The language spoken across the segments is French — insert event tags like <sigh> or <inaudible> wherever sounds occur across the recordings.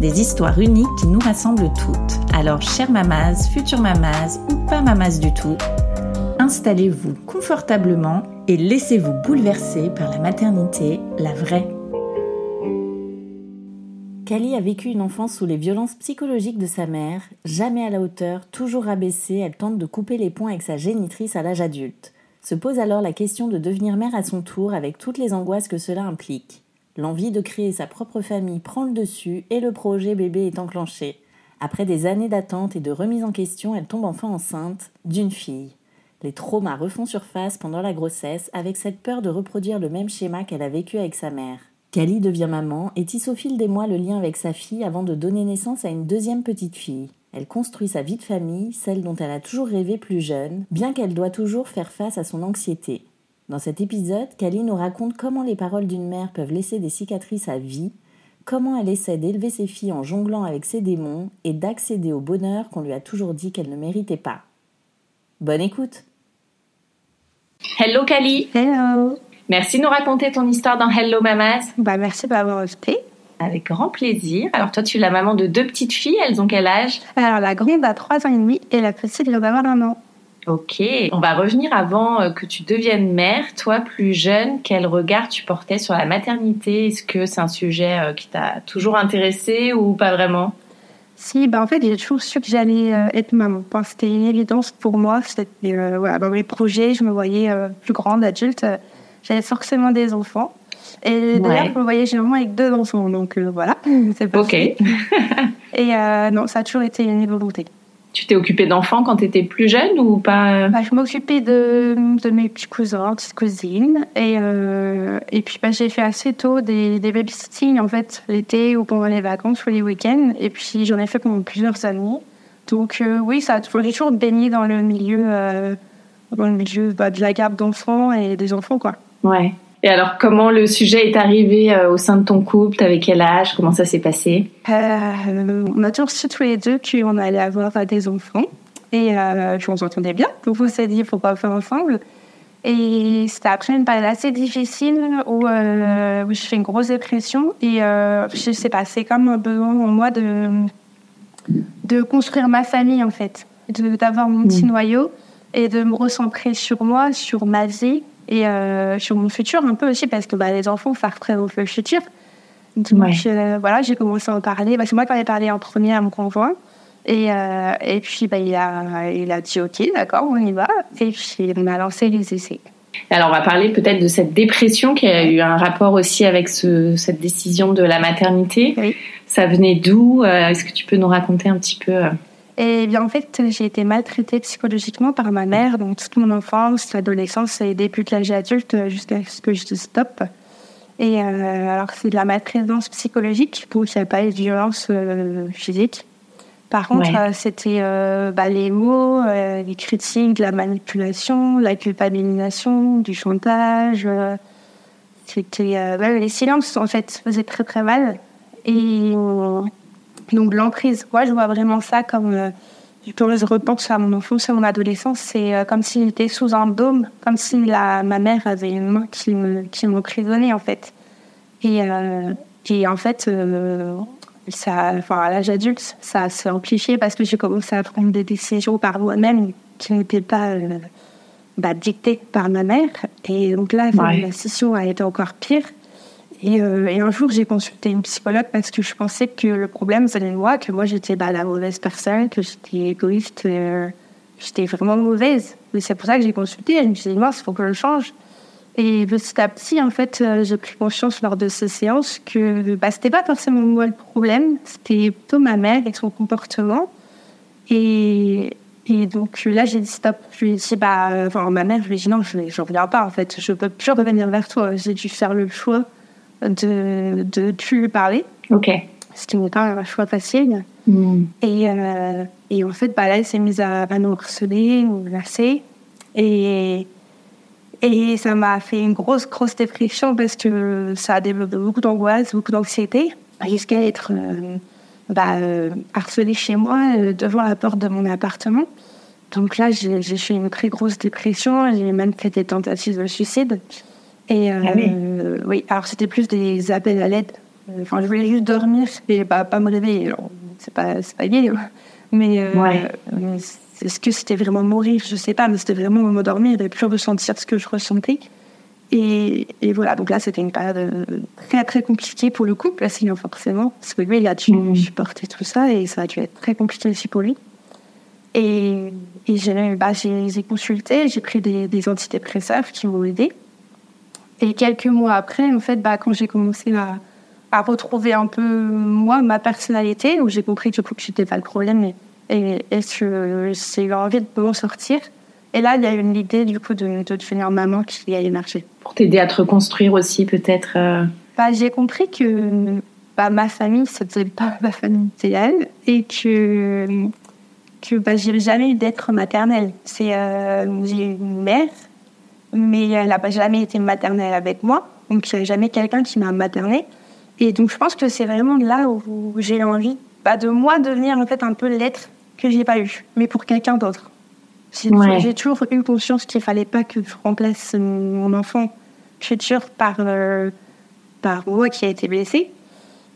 Des histoires uniques qui nous rassemblent toutes. Alors, chère mamas, future mamas ou pas mamas du tout, installez-vous confortablement et laissez-vous bouleverser par la maternité, la vraie. Kali a vécu une enfance sous les violences psychologiques de sa mère, jamais à la hauteur, toujours abaissée, elle tente de couper les ponts avec sa génitrice à l'âge adulte. Se pose alors la question de devenir mère à son tour avec toutes les angoisses que cela implique. L'envie de créer sa propre famille prend le dessus et le projet bébé est enclenché. Après des années d'attente et de remise en question, elle tombe enfin enceinte d'une fille. Les traumas refont surface pendant la grossesse avec cette peur de reproduire le même schéma qu'elle a vécu avec sa mère. Kali devient maman et tisse au le lien avec sa fille avant de donner naissance à une deuxième petite fille. Elle construit sa vie de famille, celle dont elle a toujours rêvé plus jeune, bien qu'elle doit toujours faire face à son anxiété. Dans cet épisode, Kali nous raconte comment les paroles d'une mère peuvent laisser des cicatrices à vie, comment elle essaie d'élever ses filles en jonglant avec ses démons et d'accéder au bonheur qu'on lui a toujours dit qu'elle ne méritait pas. Bonne écoute Hello Kali Hello Merci de nous raconter ton histoire dans Hello Mamas. Bah merci de m'avoir invité. Avec grand plaisir. Alors toi, tu es la maman de deux petites filles, elles ont quel âge? Alors la grande a 3 ans et demi et la petite vient d'avoir un an. Ok, on va revenir avant euh, que tu deviennes mère. Toi, plus jeune, quel regard tu portais sur la maternité? Est-ce que c'est un sujet euh, qui t'a toujours intéressé ou pas vraiment? Si, bah en fait, j'ai toujours su que j'allais euh, être maman. Enfin, c'était une évidence pour moi. C'était voilà, dans mes projets, je me voyais plus grande, adulte. J'avais forcément des enfants. Et d'ailleurs, je me voyais généralement avec deux enfants. Donc voilà, <laughs> c'est pas Ok. <laughs> et non, ça a toujours été une volonté. Tu t'es occupée d'enfants quand tu étais plus jeune ou pas bah, Je m'occupais de, de, mes petits cousins, petites cousines. Et, euh, et puis bah, j'ai fait assez tôt des, des babysitting en fait, l'été ou pendant les vacances ou les week-ends. Et puis j'en ai fait pendant plusieurs années. Donc euh, oui, ça a toujours baigné dans le milieu, euh, dans le milieu bah, de la garde d'enfants et des enfants. quoi. Ouais. Et alors, comment le sujet est arrivé euh, au sein de ton couple? T'avais quel âge? Comment ça s'est passé? Euh, On a toujours su tous les deux qu'on allait avoir des enfants. Et euh, on s'entendait bien. Donc, on s'est dit, pas faire ensemble. Et c'était après une période assez difficile où, euh, où je fais une grosse dépression. Et euh, je sais pas, c'est comme un besoin en moi de, de construire ma famille, en fait. D'avoir mon petit noyau et de me recentrer sur moi, sur ma vie et euh, sur mon futur un peu aussi parce que bah, les enfants ça représente le futur donc Ouais. euh, voilà j'ai commencé à en parler bah, c'est moi qui en ai parlé en premier à mon conjoint et, euh, et puis bah, il, a, il a dit ok d'accord on y va et puis on a lancé les essais Alors, on va parler peut-être de cette dépression qui a eu un rapport aussi avec ce, cette décision de la maternité. Oui. Ça venait d'où Est-ce que tu peux nous raconter un petit peu Et bien, en fait, j'ai été maltraitée psychologiquement par ma mère, donc toute mon enfance, l'adolescence et début de l'âge adulte jusqu'à ce que je stoppe. Et euh, alors, c'est de la maltraitance psychologique, donc il n'y a pas de violence euh, physique. Par contre, Ouais. euh, c'était euh, bah, les mots, les critiques, la manipulation, la culpabilisation, du chantage. c'était les silences, en fait, faisaient très très mal. Et donc l'emprise, moi je vois vraiment ça comme euh, quand je repense à mon enfance, à mon adolescence, c'est euh, comme s'il était sous un dôme, comme si la, ma mère avait une main qui me qui m'emprisonnait en fait. Et, euh, Et en fait, ça, enfin, à l'âge adulte, ça s'est amplifié parce que j'ai commencé à prendre des décisions par moi-même qui n'étaient pas bah, dictées par ma mère. Et donc là, la scission a été encore pire. Et, et un jour, j'ai consulté une psychologue parce que je pensais que le problème de moi, que moi j'étais bah, la mauvaise personne, que j'étais égoïste, j'étais vraiment mauvaise. Et c'est pour ça que j'ai consulté. Et je me suis dit, il faut que je change. Et petit à petit, en fait, euh, j'ai pris conscience lors de ces séances que bah, c'était pas forcément moi le problème, c'était plutôt ma mère et son comportement. Et, donc là, j'ai dit stop. Je lui ai dit, bah, enfin, ma mère, je lui ai dit non, je ne reviens pas, en fait. Je peux plus revenir vers toi. J'ai dû faire le choix de, de plus lui parler. Ok. Ce qui n'est pas un choix facile. Hmm. Et, euh, et en fait, bah, là, elle s'est mise à, à nous harceler, nous lasser. Et et ça m'a fait une grosse, grosse dépression parce que ça a développé beaucoup d'angoisse, beaucoup d'anxiété, jusqu'à être euh, bah, euh, harcelée chez moi euh, devant la porte de mon appartement. Donc là, j'ai fait une très grosse dépression, j'ai même fait des tentatives de suicide. Et ah oui. alors c'était plus des appels à l'aide. Enfin, je voulais juste dormir et pas, pas me réveiller. C'est pas, pas gay, mais est-ce que c'était vraiment mourir? Je sais pas, mais c'était vraiment m'endormir et plus ressentir ce que je ressentais. Et, et voilà, donc là, c'était une période très, très compliquée pour le couple, là, forcément, parce que lui, il a dû mmh. supporter tout ça et ça a dû être très compliqué aussi pour lui. Et, et j'ai bah, consulté, j'ai pris des, des antidépresseurs qui m'ont aidé. Et quelques mois après, en fait, bah, quand j'ai commencé à, à retrouver un peu, moi, ma personnalité, où j'ai compris que, que j'étais pas le problème, mais et, est-ce que j'ai eu envie de m'en sortir. Et là, il y a eu une idée du coup de, de devenir maman qui a émergé. Pour t'aider à te reconstruire aussi, peut-être euh, bah, J'ai compris que bah, ma famille, c'était pas ma famille idéale et que, que bah, j'ai jamais eu d'être maternelle. C'est, euh, j'ai une mère, mais elle n'a jamais été maternelle avec moi. Donc, il n'y jamais quelqu'un qui m'a maternée. Et donc, je pense que c'est vraiment là où j'ai envie bah, de moi devenir en fait un peu l'être que j'ai pas eu, mais pour quelqu'un d'autre. J'ai toujours eu conscience qu'il fallait pas que je remplace mon enfant futur par, euh, par moi qui a été blessée.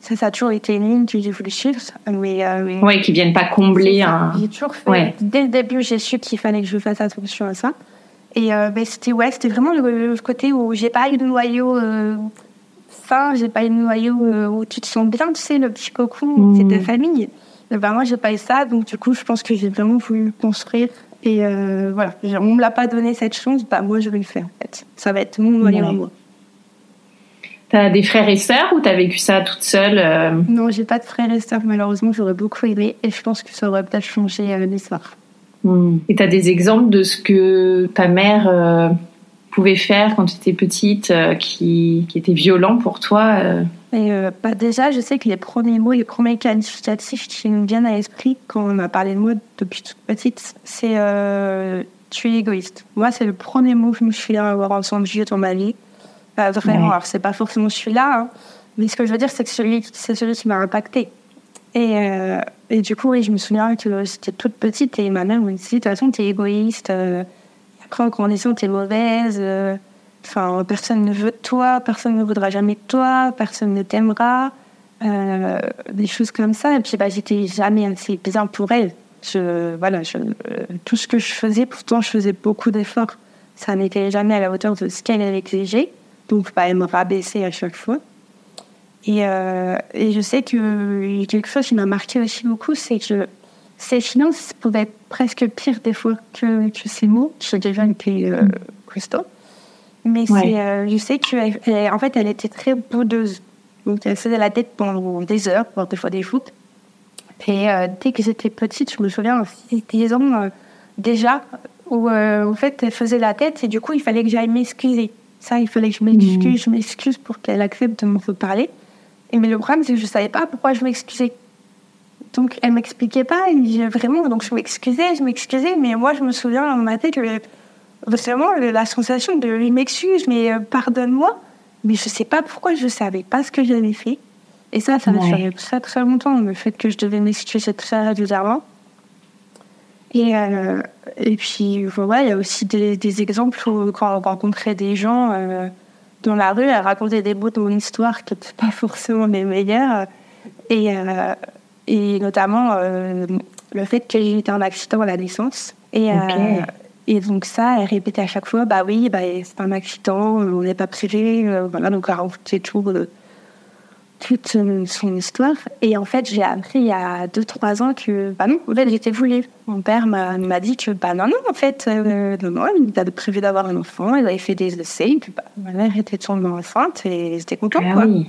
Ça, ça a toujours été une ligne que j'ai voulu suivre. Mais, euh, oui, qui viennent pas combler un. J'ai toujours fait. Dès le début, j'ai su qu'il fallait que je fasse attention à ça. Et euh, ben, c'était ouais, c'était vraiment le, côté où j'ai pas eu de noyau euh, fin, j'ai pas eu de noyau où tu te sens bien, tu sais, le petit cocon, c'est ta mmh. famille. Moi, ben, moi, j'ai pas eu ça, donc du coup, je pense que j'ai vraiment voulu construire. Et euh, voilà, on me l'a pas donné cette chance, bah moi, je vais le faire en fait. Ça va être mon noyau à moi. T'as des frères et sœurs ou t'as vécu ça toute seule euh? Non, j'ai pas de frères et sœurs, malheureusement, j'aurais beaucoup aimé et je pense que ça aurait peut-être changé euh, l'histoire. Hmm. Et t'as des exemples de ce que ta mère euh, pouvait faire quand tu étais petite qui, qui était violent pour toi et euh, bah déjà, je sais que les premiers mots, les premiers qualificatifs qui me viennent à l'esprit quand on m'a parlé de moi depuis toute petite, c'est euh, tu es égoïste. Moi, c'est le premier mot que je me suis avoir entendu dans ma vie. Euh, vraiment, alors c'est pas forcément celui-là, hein, mais ce que je veux dire, c'est que celui, c'est celui qui m'a impacté. Et, euh, et, du coup, je me souviens que j'étais toute petite et ma mère me dit de toute façon, tu es égoïste. Euh, après, en grandissant, tu es mauvaise. Enfin, personne ne veut de toi, personne ne voudra jamais de toi, personne ne t'aimera, euh, des choses comme ça. Et puis, bah, j'étais jamais assez bien pour elle. Voilà, euh, tout ce que je faisais, pourtant, je faisais beaucoup d'efforts. Ça n'était jamais à la hauteur de ce qu'elle avait exigé. Donc, bah, elle me rabaissait à chaque fois. Et, euh, et je sais que quelque chose qui m'a marqué aussi beaucoup, c'est que ses finances pouvaient être presque pire des fois que, que ses mots. Je déjà été euh, Christophe. Mais c'est, euh, je sais qu'en fait, elle était très boudeuse. Donc, elle faisait la tête pendant des heures, voire des fois des foot. Et euh, dès que j'étais petite, je me souviens, des ans déjà, où en fait, elle faisait la tête et du coup, il fallait que j'aille m'excuser. Ça, il fallait que je m'excuse, mmh. je m'excuse pour qu'elle accepte de me parler. Et mais le problème, c'est que je savais pas pourquoi je m'excusais. Donc, elle m'expliquait pas, et vraiment, donc je m'excusais, je m'excusais, mais moi, je me souviens dans ma tête que vraiment la sensation de il m'excuse, mais euh, pardonne-moi. Mais je sais pas pourquoi je savais pas ce que j'avais fait. Et ça, ça m'a fait très, très longtemps, le fait que je devais m'excuser ça régulièrement. Et, euh, et puis, voilà, il y a aussi des, des, exemples où quand on rencontrait des gens, euh, dans la rue, elle racontait des bouts de mon histoire qui n'étaient pas forcément les meilleurs. Et, euh, et notamment euh, le fait que j'ai été en accident à la naissance. Et, euh, et donc ça, elle répétait à chaque fois, bah oui, bah, c'est un accident, on n'est pas privé. voilà, donc elle racontait toujours toute son histoire. Et en fait, j'ai appris il y a 2-3 ans que, bah non, en fait, j'étais voulu. Mon père m'a dit que, bah non, non, en fait, euh, non, non, il avait prévu d'avoir un enfant, il avait fait des essais, et puis bah, ma mère était tombée enceinte et j'étais contente. Ah, Oui.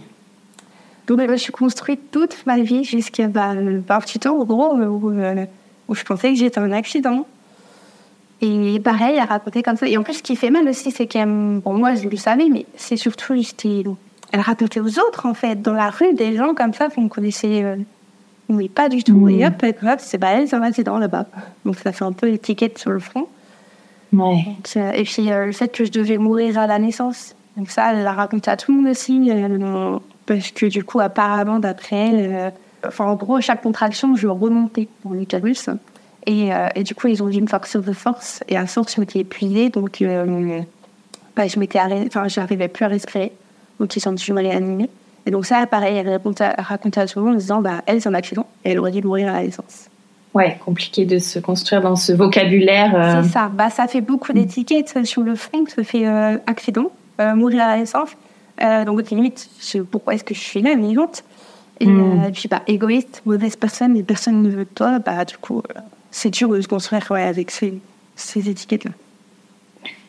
Donc, bah, je suis construite toute ma vie jusqu'à bah, un petit temps, en gros, où, euh, où je pensais que j'étais un accident. Et pareil, à raconter comme ça. Et en plus, ce qui fait mal aussi, c'est que, bon, moi, je le savais, mais c'est surtout, j'étais elle racontait aux autres, en fait, dans la rue, des gens comme ça qu'on connaissait. Euh, oui, pas du tout. Et hop, c'est pas elle, ça va, c'est dans là-bas. Donc ça fait un peu l'étiquette sur le front. Ouais. Euh, et puis euh, le fait que je devais mourir à la naissance. Donc ça, elle l'a raconté à tout le monde aussi. parce que du coup, apparemment, d'après elle, enfin en gros, chaque contraction, je remontais dans l'utérus. Et, et du coup, ils ont dû me faire de force. Et à force, je m'étais épuisée. Donc, bah, je m'étais enfin, j'arrivais plus à respirer donc ils sont toujours animés. Et donc ça, pareil, elle racontait, à tout le monde en disant, bah, elle, c'est un accident, et elle aurait dû mourir à la naissance. Ouais, compliqué de se construire dans ce vocabulaire. Euh. C'est ça. Bah, ça fait beaucoup d'étiquettes sur le front. Ça fait euh, accident, euh, mourir à la naissance. donc, limite, pourquoi est-ce que je suis là, vivante? Et, hmm. puis, bah, égoïste, mauvaise personne, et personne ne veut de toi. Bah, du coup, c'est dur de se construire ouais, avec ces, ces étiquettes-là.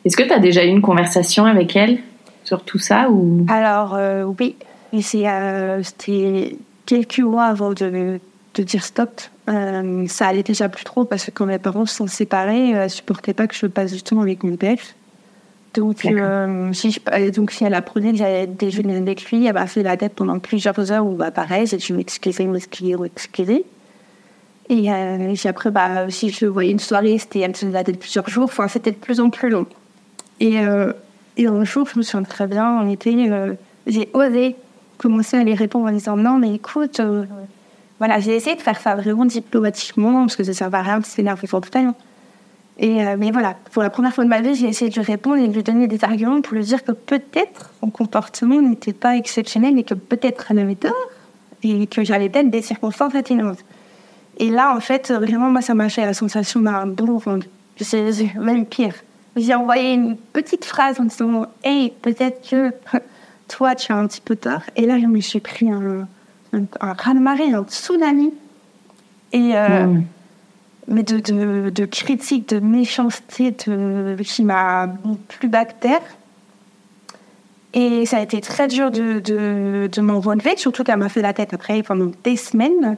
Est-ce que tu as déjà eu une conversation avec elle? Sur tout ça ou? Alors euh, oui, euh, c'était quelques mois avant de, de dire stop. Euh, ça allait déjà plus trop parce que quand mes parents se sont séparés, ne supportaient pas que je passe du temps avec mon père. Donc, si je, donc si elle apprenait que j'allais déjeuner avec lui, elle m'a fait la tête pendant plusieurs heures où bah, pareil, j'ai dû m'excuser, m'excuser, m'excuser. Et, puis après, bah, si je voyais une soirée, c'était elle me faisait la tête plusieurs jours. Enfin, c'était de plus en plus long. Et et un jour, je me souviens très bien, on était, euh, j'ai osé commencer à les répondre en disant non, mais écoute, euh, voilà, j'ai essayé de faire ça vraiment diplomatiquement parce que ça ne sert à rien de s'énerver tout le temps. Et euh, mais voilà, pour la première fois de ma vie, j'ai essayé de lui répondre et de lui donner des arguments pour lui dire que peut-être son comportement n'était pas exceptionnel et que peut-être elle avait tort et que j'allais peut-être des circonstances atténuantes. Et là, en fait, vraiment, moi, ça m'a fait la sensation d'un bon, je même pire j'ai envoyé une petite phrase en disant Hey, peut-être que <laughs> toi, tu as un petit peu tort. Et là, je me suis pris un, un, un raz-de-marée, un tsunami. Et, euh. Mais de, de, de critiques, de méchanceté de, qui m'a plus bactère. Et ça a été très dur de, de, de m'en relever, surtout qu'elle m'a fait la tête après pendant des semaines.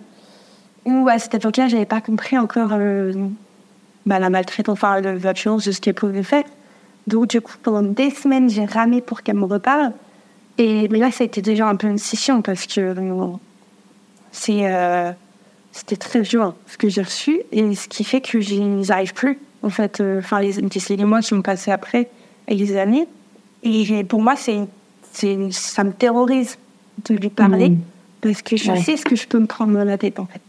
Où à cette époque-là, j'avais pas compris encore. Euh, bah, la maltraitance, enfin, la violence de ce qu'elle pouvait faire. Donc, du coup, pendant des semaines, j'ai ramé pour qu'elle me reparle. Et, mais là, ça a été déjà un peu une scission parce que c'est, euh, c'était très dur ce que j'ai reçu. Et ce qui fait que je n'y arrive plus. En fait, euh, enfin, les, les mois qui m'ont passé après et les années. Et pour moi, c'est, c'est, ça me terrorise de lui parler mmh. parce que je sais ce que je peux me prendre dans la tête, en fait.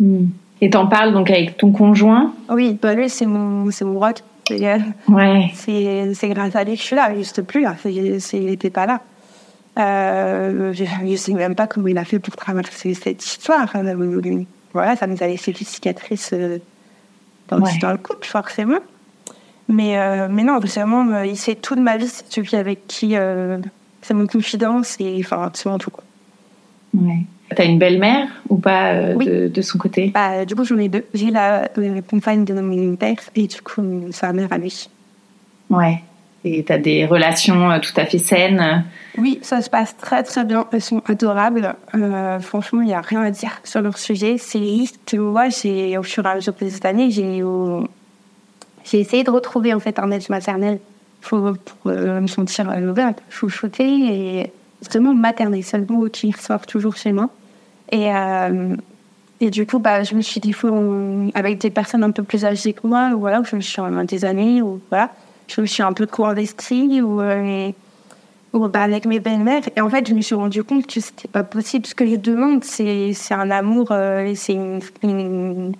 Mmh. Et t'en parles donc avec ton conjoint Oui, bah lui, c'est mon, c'est mon rock. Ouais. C'est, c'est grâce à lui que je suis là. Il n'existe plus, là. il n'était pas là. Euh, je ne sais même pas comment il a fait pour traverser cette histoire. Voilà, ça nous a laissé des cicatrices euh, dans, dans, le couple, forcément. Mais, euh, mais non, vraiment, il sait tout de ma vie. C'est celui avec qui c'est mon confidence et enfin, c'est tout. Quoi. Ouais. T'as une belle-mère ou pas euh, de, son côté? Bah, Du coup, j'en ai deux. J'ai la, compagne de mon père et du coup, sa mère à lui. Ouais. Et t'as des relations euh, tout à fait saines? Oui, ça se passe très très bien. Elles sont adorables. Euh, franchement, il n'y a rien à dire sur leur sujet. C'est juste, moi, j'ai, au fur et à mesure de cette année, j'ai, j'ai essayé de retrouver en fait un aide maternel pour, pour me sentir euh, chouchoutée et justement maternelle. C'est le mot qui ressort toujours chez moi. Et, euh, et du coup, bah, je me suis dit, avec des personnes un peu plus âgées que moi, ou voilà, je me suis des années, ou voilà, je me suis un peu co-investie, ou, euh, ou bah, avec mes belles-mères. Et en fait, je me suis rendu compte que c'était pas possible. Ce que je demande, c'est, c'est un amour, euh, c'est une,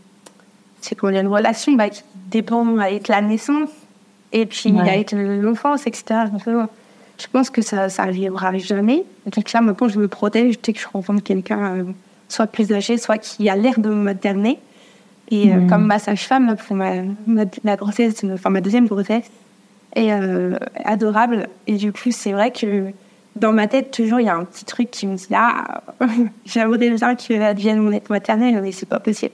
c'est qu'on a une relation bah, qui dépend avec la naissance, et puis avec l'enfance, etc. Donc, je pense que ça ça arrivera jamais. Donc là, maintenant, je me protège dès que je rencontre quelqu'un, euh, soit plus âgé, soit qui a l'air de me materner. Et euh, Mhm. comme ma sage-femme, pour ma, ma, la grossesse, enfin ma deuxième grossesse, est euh, adorable. Et du coup, c'est vrai que dans ma tête, toujours, il y a un petit truc qui me dit Ah, <laughs> j'aimerais bien qu'elle devienne mon aide maternelle, mais c'est pas possible.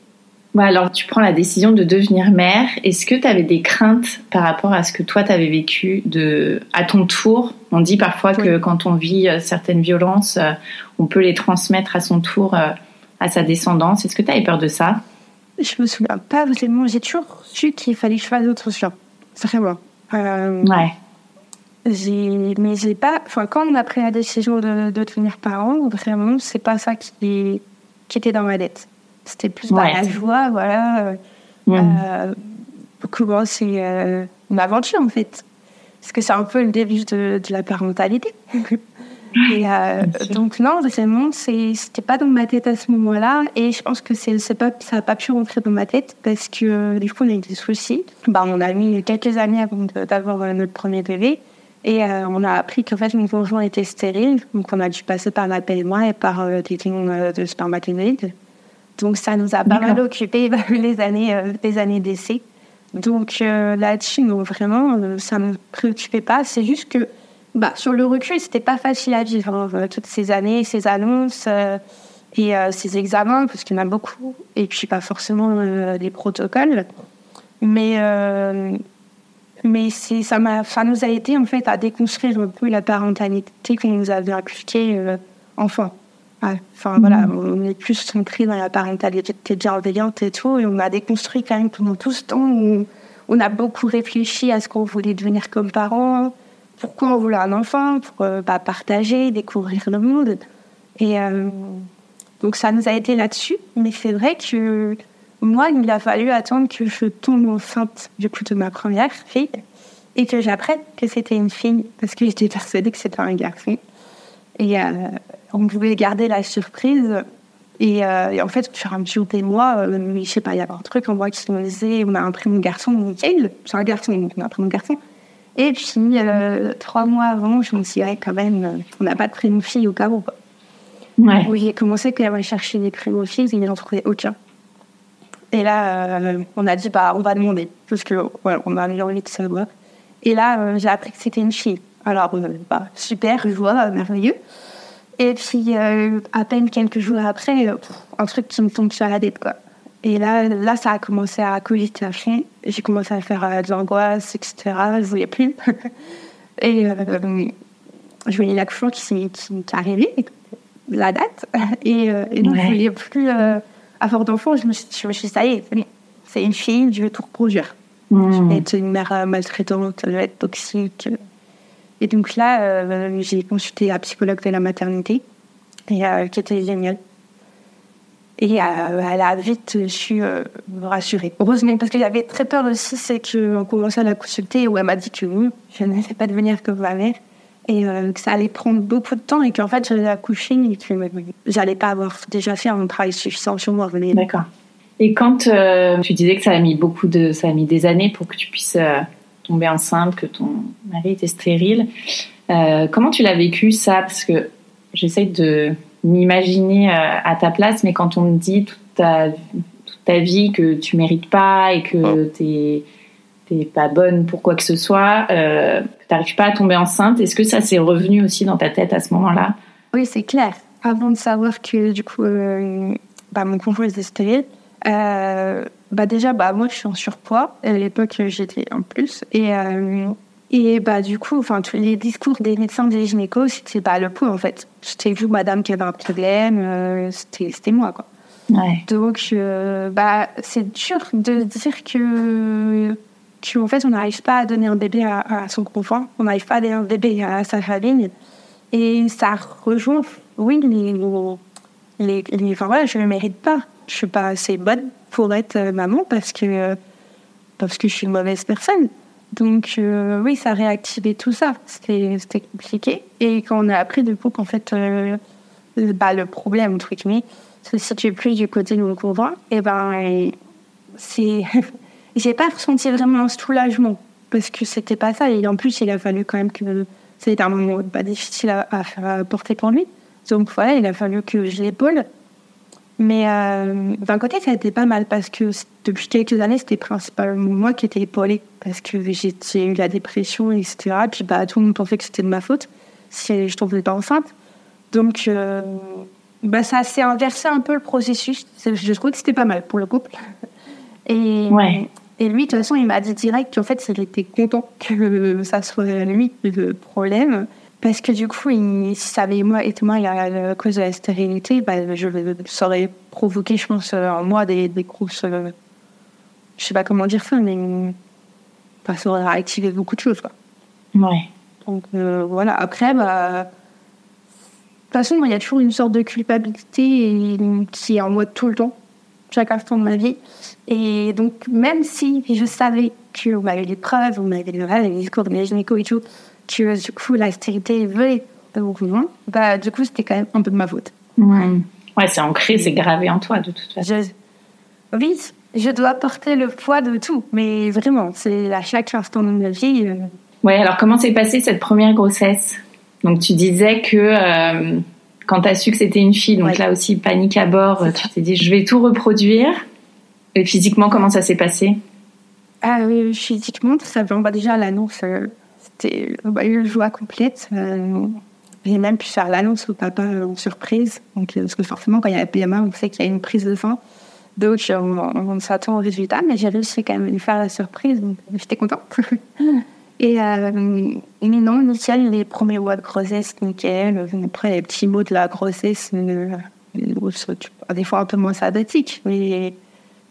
Ouais, alors tu prends la décision de devenir mère. Est-ce que tu avais des craintes par rapport à ce que toi tu avais vécu de à ton tour? On dit parfois que quand on vit euh, certaines violences, euh, on peut les transmettre à son tour euh, à sa descendance. Est-ce que tu avais peur de ça? Je me souviens pas vraiment. J'ai toujours su qu'il fallait que je fasse autre chose. Vraiment. Euh, Ouais. j'ai, mais j'ai pas. Enfin, quand on a pris la décision de, de devenir parent, vraiment, c'est pas ça qui, qui était dans ma tête. C'était plus Ouais. la joie, voilà. euh, Mhm. euh, comment c'est euh, une aventure en fait. Parce que c'est un peu le début de, de la parentalité. <laughs> Et, euh, donc non, vraiment, c'était pas dans ma tête à ce moment-là. Et je pense que c'est pas, ça n'a pas pu rentrer dans ma tête parce que euh, du coup, on a eu des soucis. Bah, on a mis quelques années avant d'avoir euh, notre premier bébé. Et euh, on a appris qu'en fait, mon conjoint était stérile. Donc on a dû passer par la PMA et par euh, des dons euh, de spermatozoïdes. Donc ça nous a pas mal occupé <laughs> les années, euh, les années d'essai. Donc euh, là-dessus, vraiment, euh, ça ne me préoccupait pas. C'est juste que bah, sur le recul, c'était pas facile à vivre. hein, euh, toutes ces années, ces annonces et ces examens, parce qu'il y en a beaucoup, et puis pas forcément des protocoles. Mais, mais ça, m'a, ça nous a été en fait à déconstruire un peu la parentalité qu'on nous avait inculquée enfant. Ouais, Enfin voilà, on est plus centré dans la parentalité bienveillante et tout, et on a déconstruit quand même pendant tout ce temps. où on a beaucoup réfléchi à ce qu'on voulait devenir comme parents, pourquoi on voulait un enfant, pour euh, bah, partager, découvrir le monde. Et euh, donc ça nous a été là-dessus, mais c'est vrai que moi, il a fallu attendre que je tombe enceinte du coup de ma première fille et que j'apprenne que c'était une fille parce que j'étais persuadée que c'était un garçon. Et euh, on pouvait garder la surprise. Et, euh, et en fait, au fur et à mesure des mois, euh, je sais pas, il y avait un truc en moi qui me disait on a un prénom garçon, nickel, c'est un garçon, donc on a un prénom garçon. Et puis, euh, trois mois avant, je me suis dit, ouais, quand même, euh, on n'a pas de prénom fille au cas où. Ouais. Oui, j'ai commencé quand même à chercher des prénoms filles, et il n'en trouvait aucun. Et là, euh, on a dit, bah, on va demander, parce que voilà, on a envie de savoir. Et là, euh, j'ai appris que c'était une fille. Alors, euh, bah, super, joie, merveilleux. Et puis, euh, à peine quelques jours après, euh, un truc qui me tombe sur la tête, quoi. Et là, là, ça a commencé à cogiter à fond. J'ai commencé à faire euh, de l'angoisse, etc. Je voulais plus. <laughs> Et je voyais l'action qui, s'est- qui, qui arrivait, la date. <laughs> Et, et donc, Ouais. je voulais plus avoir d'enfant. Je me suis je me suis dit, ça y est, c'est une fille, je vais tout reproduire. Je Mhm. vais être une mère maltraitante, je vais être toxique. Et donc là, euh, j'ai consulté la psychologue de la maternité, euh, qui était géniale. Et euh, elle a vite su euh, me rassurer. Heureusement, parce qu'il y avait très peur aussi, c'est qu'on commençait à la consulter où elle m'a dit que oui, je ne vais pas devenir comme ma mère. Et que ça allait prendre beaucoup de temps et qu'en fait, j'allais accoucher et que j'allais pas avoir déjà fait un travail suffisant sur moi. D'accord. Et quand tu disais que ça a mis beaucoup de, ça a mis des années pour que tu puisses tomber enceinte, que ton mari était stérile, euh, comment tu l'as vécu ça? Parce que j'essaie de m'imaginer euh, à ta place, mais quand on te dit toute ta, toute ta vie que tu mérites pas et que t'es t'es pas bonne pour quoi que ce soit, euh, que t'arrives pas à tomber enceinte, est-ce que ça s'est revenu aussi dans ta tête à ce moment-là? Oui, c'est clair. Avant de savoir que du coup, euh, bah, mon conjoint était stérile, euh, bah déjà, bah, moi je suis en surpoids. À l'époque, j'étais en plus. Et, euh, et bah, du coup, enfin, tous les discours des médecins, des gynécos, c'était pas le poids en fait. C'était vous, madame, qui avait un problème. euh, c'était c'était moi quoi. Ouais. Donc, bah, c'est dur de dire que, que en fait, on n'arrive pas à donner un bébé à, à son conjoint, on n'arrive pas à donner un bébé à sa famille. Et ça rejoint, oui, les, les, les- enfin voilà, je ne le mérite pas. Je suis pas assez bonne pour être euh, maman parce que, euh, parce que je suis une mauvaise personne. Donc, euh, oui, ça a réactivé tout ça. C'était compliqué. Et quand on a appris, du coup, qu'en fait, euh, bah, le problème, entre guillemets, se situe plus du côté de mon conjoint, et ben, c'est. <laughs> J'ai pas ressenti vraiment un soulagement, parce que c'était pas ça. Et en plus, il a fallu quand même que c'était un moment pas difficile à, porter pour lui. Donc voilà, il a fallu que je l'épaule. Mais euh, d'un côté, ça a été pas mal parce que depuis quelques années, c'était principalement moi qui étais épaulée parce que j'ai eu la dépression, etc. Et puis bah, tout le monde pensait que c'était de ma faute si je tombais pas enceinte. Donc euh, bah, ça s'est inversé un peu le processus. Je trouve que c'était pas mal pour le couple. Et, ouais. et lui, de toute façon, il m'a dit direct qu'en fait, il était content que ça soit lui le problème. Parce que du coup, il, si ça avait moi, été moi la, cause de la stérilité, bah, je, ça aurait provoqué, je pense, en moi des, des grosses. Euh, je sais pas comment dire ça, mais bah, ça aurait activé beaucoup de choses. Quoi. Ouais. Donc euh, voilà. Après, bah, de toute façon, il y a toujours une sorte de culpabilité qui est en moi tout le temps, chaque instant de ma vie. Et donc, même si je savais qu'on avait des preuves, on avait les discours de mes et tout, que du coup la stérilité venait beaucoup loin, bah, du coup c'était quand même un peu de ma faute. Ouais, ouais c'est ancré, c'est gravé en toi de toute façon. Je... Oui, je dois porter le poids de tout, mais vraiment, c'est à chaque instant de ma vie. Euh... Ouais, alors comment s'est passée cette première grossesse? Donc tu disais que euh, quand tu as su que c'était une fille, donc Ouais. là aussi panique à bord, tu t'es dit je vais tout reproduire. Et physiquement, comment ça s'est passé? Ah oui, physiquement, ça va bah, déjà l'annonce. euh, c'était bah, une joie complète. Euh, j'ai même pu faire l'annonce au papa en surprise. Donc, euh, parce que forcément, quand il y a la PMA, on sait qu'il y a une prise de sang. Donc, on, on s'attend au résultat, mais j'ai réussi quand même à lui faire la surprise. Donc, j'étais contente. Et, euh, et non, nickel, les premiers mois de grossesse, nickel. Après, les petits mots de la grossesse, euh, des fois un peu moins sympathiques. Mais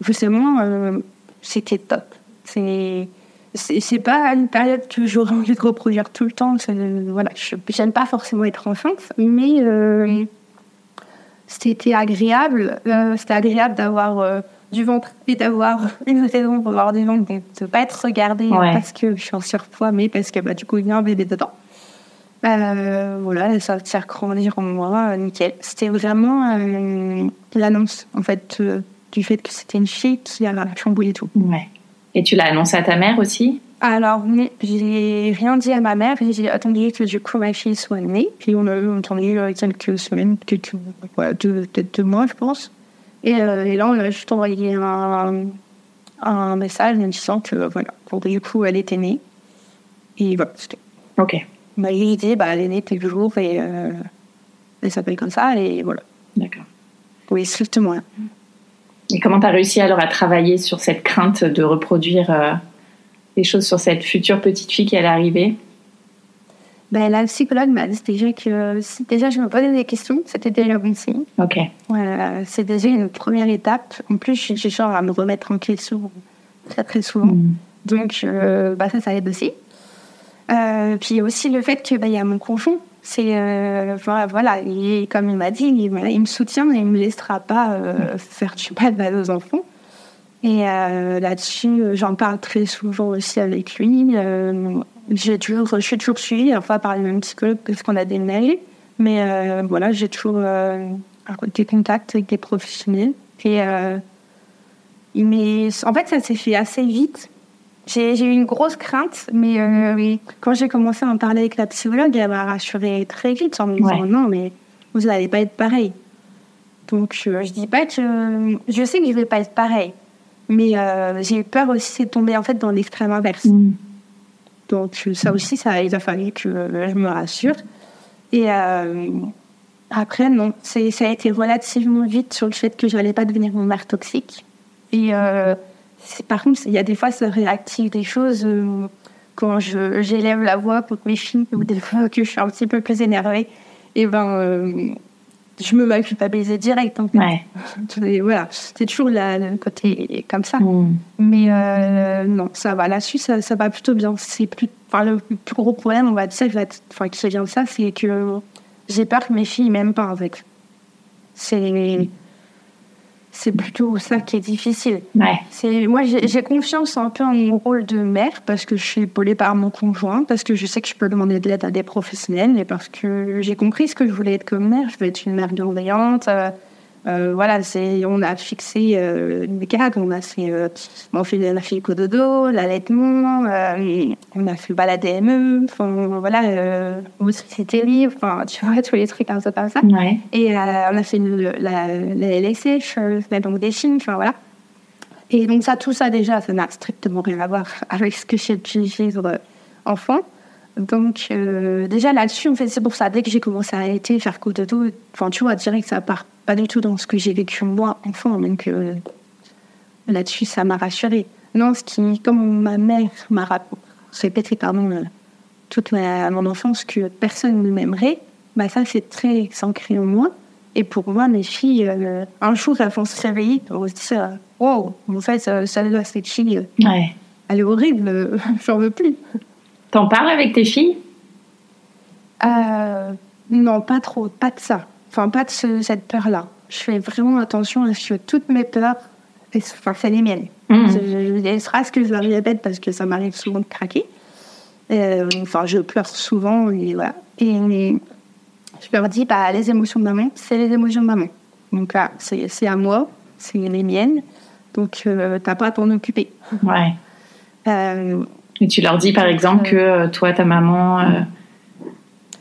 justement, euh, c'était top. C'est c'est pas une période que j'aurais envie de reproduire tout le temps. Voilà, je j'aime pas forcément être enceinte, mais euh, c'était agréable. Euh, c'était agréable d'avoir euh, du ventre et d'avoir <laughs> une raison pour avoir du ventre, de pas être regardée Ouais. parce que je suis en surpoids, mais parce que bah, du coup il y a un bébé dedans. Voilà, ça faire grandir en moi, nickel. C'était vraiment l'annonce en fait du fait que c'était une fille qui a chamboulé tout. Ouais. Et tu l'as annoncé à ta mère aussi? Alors, oui, j'ai rien dit à ma mère. J'ai attendu que du coup ma fille soit née. Puis on a eu entendu quelques semaines, quelques, voilà, deux, peut-être deux mois, je pense. Et, euh, et là, on a juste envoyé un, un message en disant que voilà, pour du coup, elle était née. Et voilà, c'était. Ok. Bah, il dit, bah, elle est née tel jour et euh, elle s'appelle comme ça. Et voilà. D'accord. Oui, strictement. Et comment tu as réussi alors à travailler sur cette crainte de reproduire euh, des choses sur cette future petite fille qui allait arriver? Ben, la psychologue m'a dit déjà que si déjà je me posais des questions, c'était déjà bon signe. Ok. Voilà, c'est déjà une première étape. En plus, j'ai genre à me remettre en question très très souvent. Mm. Donc, euh, bah, ça, ça aide aussi. Euh, puis il y a aussi le fait que bah, il y a mon conjoint. C'est euh, voilà, comme il m'a dit, il, me soutient et il me laissera pas euh, faire du mal à nos enfants. Et euh, là-dessus, j'en parle très souvent aussi avec lui. Euh, j'ai toujours, je suis toujours suivie, enfin par les mêmes psychologues parce qu'on a déménagé. Mais voilà, j'ai toujours des contacts avec des professionnels. Et mais en fait, ça s'est fait assez vite. J'ai eu une grosse crainte, mais euh, oui, quand j'ai commencé à en parler avec la psychologue, elle m'a rassurée très vite en me disant Ouais. non, mais vous n'allez pas être pareil. Donc euh, je dis pas que je sais que je vais pas être pareil, mais euh, j'ai eu peur aussi de tomber en fait dans l'extrême inverse. Mm. Donc ça aussi, ça, il a fallu que je me rassure. Et euh, après, non, ça a été relativement vite sur le fait que je n'allais pas devenir une mère toxique. Et par contre, il y a des fois, ça réactive des choses euh, quand j'élève la voix pour mes filles ou des fois que je suis un petit peu plus énervée. Et ben, euh, je me mets à culpabiliser direct. En fait. Ouais. Voilà, c'est toujours la- le côté comme ça. Mm. Mais euh, non, ça va. Là-dessus, ça, ça va plutôt bien. C'est plus, enfin, le plus gros problème, on va dire, enfin, qui vient de ça, c'est que j'ai peur que mes filles m'aiment pas avec. C'est, c'est plutôt ça qui est difficile. Ouais. C'est, moi, j'ai j'ai confiance un peu en mon rôle de mère parce que je suis épaulée par mon conjoint, parce que je sais que je peux demander de l'aide à des professionnels et parce que j'ai compris ce que je voulais être comme mère. Je veux être une mère bienveillante, euh, Euh, voilà, c'est, on a fixé euh, une cadre, on a fait, euh, on, fait, on a fait le cododo, l'allaitement, euh, on a fait bah, la DME, enfin voilà, euh, c'était libre, enfin tu vois, <laughs> tous les trucs comme ça, comme ça. Ouais. Et euh, on a fait le- la, la LSH, euh, la banque des Chines, enfin voilà. Et donc ça, tout ça déjà, ça n'a strictement rien à voir avec ce que j'ai pu vivre enfant. Donc euh, déjà là-dessus, en fait, c'est pour ça, dès que j'ai commencé à arrêter, faire dos, enfin tu vois, direct, ça part pas du tout dans ce que j'ai vécu moi, enfant, donc euh, là-dessus, ça m'a rassurée. Non, ce qui, comme ma mère m'a répété, pardon, euh, toute ma, mon enfance que personne ne m'aimerait, bah ça c'est très ancré en moi. Et pour moi, mes filles, euh, un jour, elles vont se réveiller, elles vont se dire, wow, en fait, euh, celle-là, cette fille, euh, Ouais. elle est horrible, euh, <laughs> j'en veux plus. T'en parles avec tes filles? Euh, non, pas trop, pas de ça. Enfin, pas de ce- cette peur-là. Je fais vraiment attention à ce que toutes mes peurs, enfin, c'est les miennes. Mhm. Je, je, je- ce que je leur répète parce que ça m'arrive souvent de craquer. Euh, enfin, je pleure souvent et voilà. Et je leur dis, bah, les émotions de maman, c'est les émotions de maman. Donc là, c'est c'est à moi, c'est les miennes. Donc, euh, t'as pas à t'en occuper. Ouais. Euh, Et tu leur dis par exemple que euh, toi, ta maman.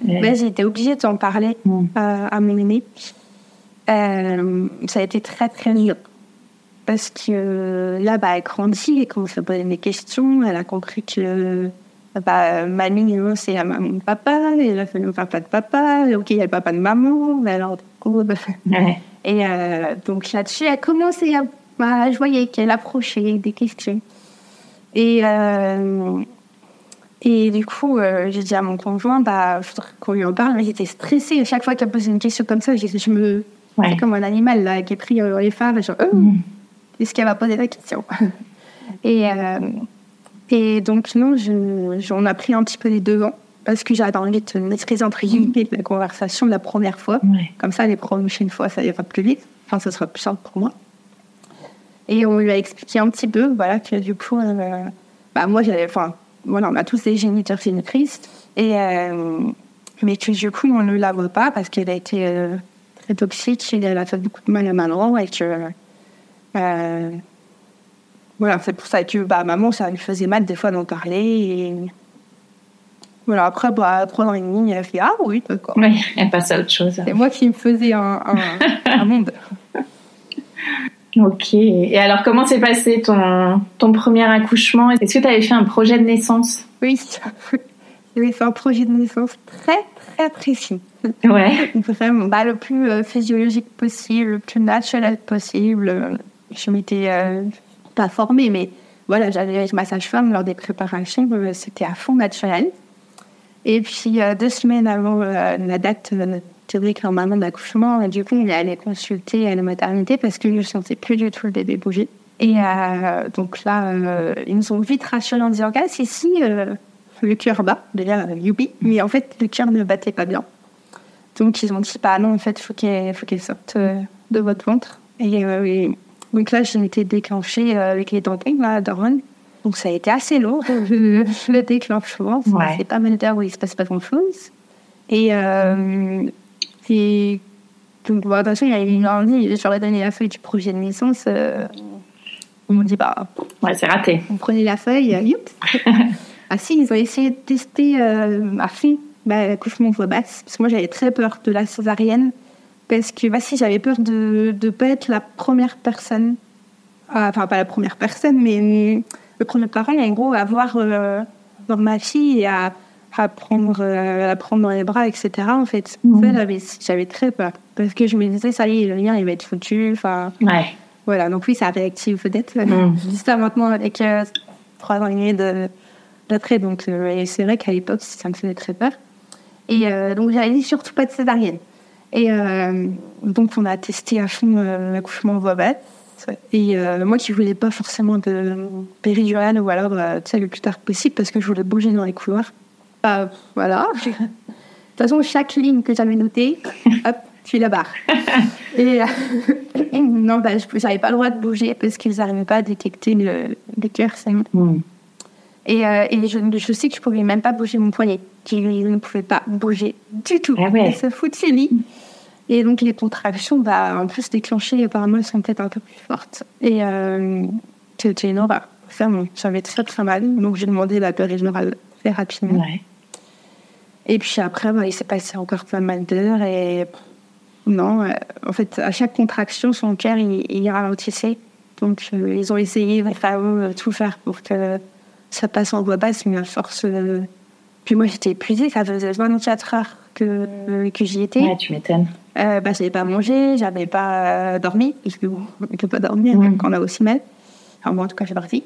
Ouais, j'ai été obligée de t'en parler euh, à mon aîné. Euh, ça a été très très dur. Parce que euh, là, bah, elle grandit, elle commence à poser des questions. Elle a compris que bah, mamie, c'est la maman de papa, et elle a fait le papa de papa, et ok, il y a le papa de maman, mais alors du coup. bah, Ouais. <laughs> et euh, donc là-dessus, elle commençait à. bah, je voyais qu'elle approchait des questions. Et, euh, et du coup, euh, j'ai dit à mon conjoint, bah, faudrait qu'on lui en parle. Mais j'étais stressée. À chaque fois qu'elle posait une question comme ça, je me. Ouais. C'est comme un animal là, qui est pris euh, les phares. Genre, oh, Mhm. est-ce qu'elle va poser la question? <laughs> Et, euh, et donc, non, je, je- on a pris un petit peu les devants. Parce que j'avais envie de maîtriser entre guillemets la conversation de la première fois. Ouais. Comme ça, les prochaines fois, ça ira plus vite. Enfin, ça sera plus simple pour moi. Et on lui a expliqué un petit peu, voilà, que du coup, euh, bah, moi, j'avais, enfin, voilà, on a tous des géniteurs génitrices. Et, euh, mais que du coup, on ne la voit pas parce qu'elle a été euh, très toxique et elle a fait beaucoup de mal à maman. Et que, euh, voilà, c'est pour ça que, bah, maman, ça lui faisait mal des fois d'en parler. Et voilà, après, bah, trois ans et demi, elle fait, ah oui, d'accord. Ouais, elle passe à autre chose. C'est moi qui me faisais un, un, <laughs> un monde. Ok. Et alors, comment s'est passé ton, ton premier accouchement? Est-ce que tu avais fait un projet de naissance? Oui, <laughs> j'avais fait un projet de naissance très, très précis. Ouais. <laughs> Vraiment, bah, le plus euh, physiologique possible, le plus naturel possible. Je m'étais euh, pas formée, mais voilà, j'allais avec ma sage-femme lors des préparations, euh, c'était à fond naturel. Et puis, euh, deux semaines avant la date théorique normalement d'accouchement, du coup, on est allé consulter à la maternité parce que je ne sentais plus du tout le bébé bouger. Et euh, donc là, euh, ils nous ont vite rassurés en disant, ah, si, si, euh, le cœur bat, déjà, youpi, mais en fait, le cœur ne battait pas bien. Donc, ils ont dit, bah non, en fait, il faut qu'elle faut qu'elle sorte de votre ventre. Et, et donc là, je m'étais déclenchée avec les dentelles, là, à Daron. Donc, ça a été assez lourd, <laughs> le, le déclenchement. Ouais. fait pas mal d'heures où il se passe pas grand-chose. Et, et donc, bon, attention, il y a eu lundi, j'aurais donné la feuille du projet de naissance. euh, on m'a dit, bah, Ouais, c'est raté. on prenait la feuille, euh, youp. <laughs> ah si, ils ont essayé de tester euh, à fond bah, l'accouchement voix basse. Parce que moi, j'avais très peur de la césarienne. Parce que, bah si, j'avais peur de ne pas être la première personne. ah, Enfin, pas la première personne, mais le premier parent, en gros, à voir euh, dans ma fille et à, à, prendre, euh, à prendre dans les bras, etc. En fait, ça, j'avais, très peur. Parce que je me disais, ça y est, le lien, il va être foutu. Enfin, Ouais. voilà, donc oui, ça réactive peut-être. Mm. Je dis ça maintenant avec euh, trois ans et demi de- d'attrait. Donc, euh, c'est vrai qu'à l'époque, ça me faisait très peur. Et euh, donc, j'avais dit surtout pas de césarienne. Et donc, on a testé à fond l'accouchement en voie basse. Et euh, moi qui voulais pas forcément de péridurale ou alors euh, le plus tard possible parce que je voulais bouger dans les couloirs. Bah, voilà. De toute façon, chaque ligne que j'avais notée, hop, tu la barre. Et euh, <laughs> non, bah, je n'avais pas le droit de bouger parce qu'ils n'arrivaient pas à détecter le, le cœur sainement. Mm. Et, euh, et je, je sais que je ne pouvais même pas bouger mon poignet. Qu'il ne pouvait pas bouger du tout. Ah ouais. Et ce foutu lit. Et donc les contractions, bah, en plus déclenchées, apparemment, elles sont peut-être un peu plus fortes. Et euh, c'était une horreur. Vraiment, j'avais très très mal. Donc j'ai demandé la péridurale rapidement. Ouais. Et puis après, bah, il s'est passé encore pas mal d'heures. Et non, euh, en fait, à chaque contraction, son cœur, il, il ralentissait. Donc euh, ils ont essayé vraiment tout faire pour que ça passe en voie basse, mais à force. euh, Puis moi, j'étais épuisée. Ça faisait 24 heures que, que j'y étais. Ouais, tu m'étonnes. Bah, j'avais pas mangé, j'avais pas dormi, parce que bon, on peut pas dormir Mm. quand on a aussi mal. Enfin, moi, en tout cas, j'ai parti.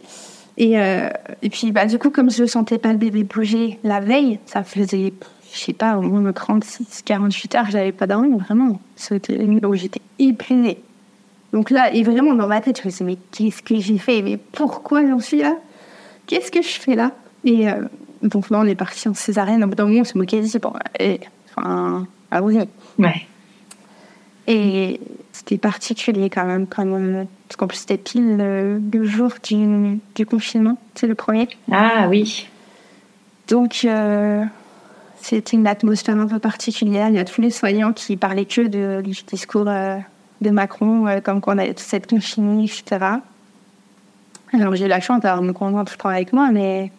Et, euh, et puis, bah, du coup, comme je sentais pas le bébé bouger la veille, ça faisait, je sais pas, au moins 36, 48 heures, j'avais pas dormi, vraiment. C'était donc j'étais épuisée. Donc là, et vraiment dans ma tête, je me disais, mais qu'est-ce que j'ai fait? Mais pourquoi j'en suis là? Qu'est-ce que je fais là? Et euh, donc là, on est parti en césarienne. Au bout d'un moment, on se moquait, dit, bon, et, enfin, ah oui, Ouais. et c'était particulier quand même, quand même, parce qu'en plus c'était pile le, le jour du, du confinement, c'est le premier. Ah oui. Donc euh, c'était une atmosphère un peu particulière. Il y a tous les soignants qui parlaient que de, du discours euh, de Macron, euh, comme qu'on allait tous être confinés, etc. Alors j'ai eu la chance d'avoir mon conjoint tout le temps avec moi, mais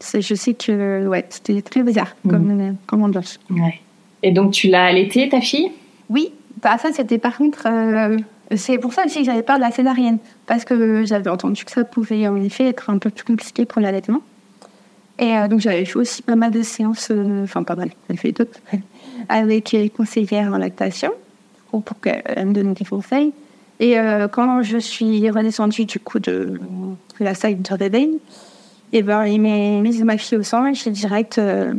je sais que ouais, c'était très bizarre comme, comme ambiance. Ouais. Et donc tu l'as allaité, ta fille? Oui, bah ça c'était par contre, euh, c'est pour ça aussi que j'avais peur de la césarienne, parce que j'avais entendu que ça pouvait en effet être un peu plus compliqué pour l'allaitement. Et euh, donc j'avais fait aussi pas mal de séances, euh, enfin pas mal, j'avais fait d'autres, <laughs> avec les conseillères en lactation, pour, qu'elles me donnent des conseils. Et euh, quand je suis redescendue du coup de, de la salle de bébé, et ben il m'a mis ma fille au sang et j'ai direct, euh,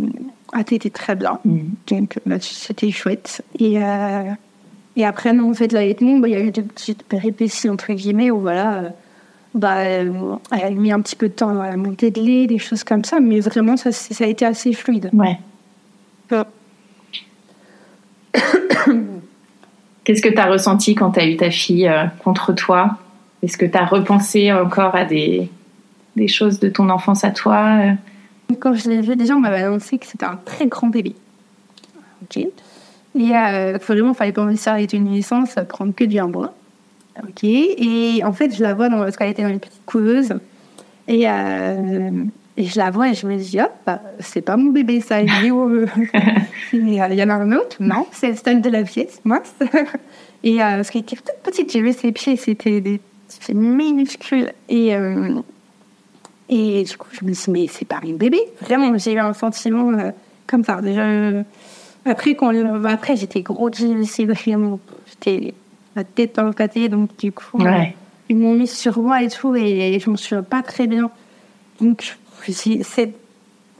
ah t'étais très bien. Donc là, c'était chouette. Et, euh, et après, non, en fait, l'allaitement, bah, il y a eu des petites péripéties, entre guillemets, où voilà, euh, bah, euh, elle a mis un petit peu de temps à la montée de lait, des choses comme ça, mais vraiment, ça, ça a été assez fluide. Ouais. <coughs> Qu'est-ce que tu as ressenti quand tu as eu ta fille euh, contre toi? Est-ce que tu as repensé encore à des, des choses de ton enfance à toi Quand je l'ai vu, déjà, on m'avait annoncé que c'était un très grand bébé. Ok. Et euh, vraiment, fallait pas avec une naissance, prendre que du bois. Ok. Et en fait, je la vois dans, parce qu'elle était dans une petite couveuse. Et, euh, et je la vois et je me dis, hop, bah, c'est pas mon bébé, ça. Il euh, <laughs> il y en a un autre. Non, c'est le style de la pièce, moi. <laughs> et euh, parce qu'elle était toute petite, j'ai vu ses pieds, c'était des c'était minuscule. Et, euh, et du coup, je me dis, mais c'est pas un bébé. Vraiment, j'ai eu un sentiment comme ça. Déjà, après, quand, après j'étais gros, c'est vraiment. J'étais la tête dans le pâté, donc du coup, Ouais. ils m'ont mis sur moi et tout, et je me souviens pas très bien. Donc, c'est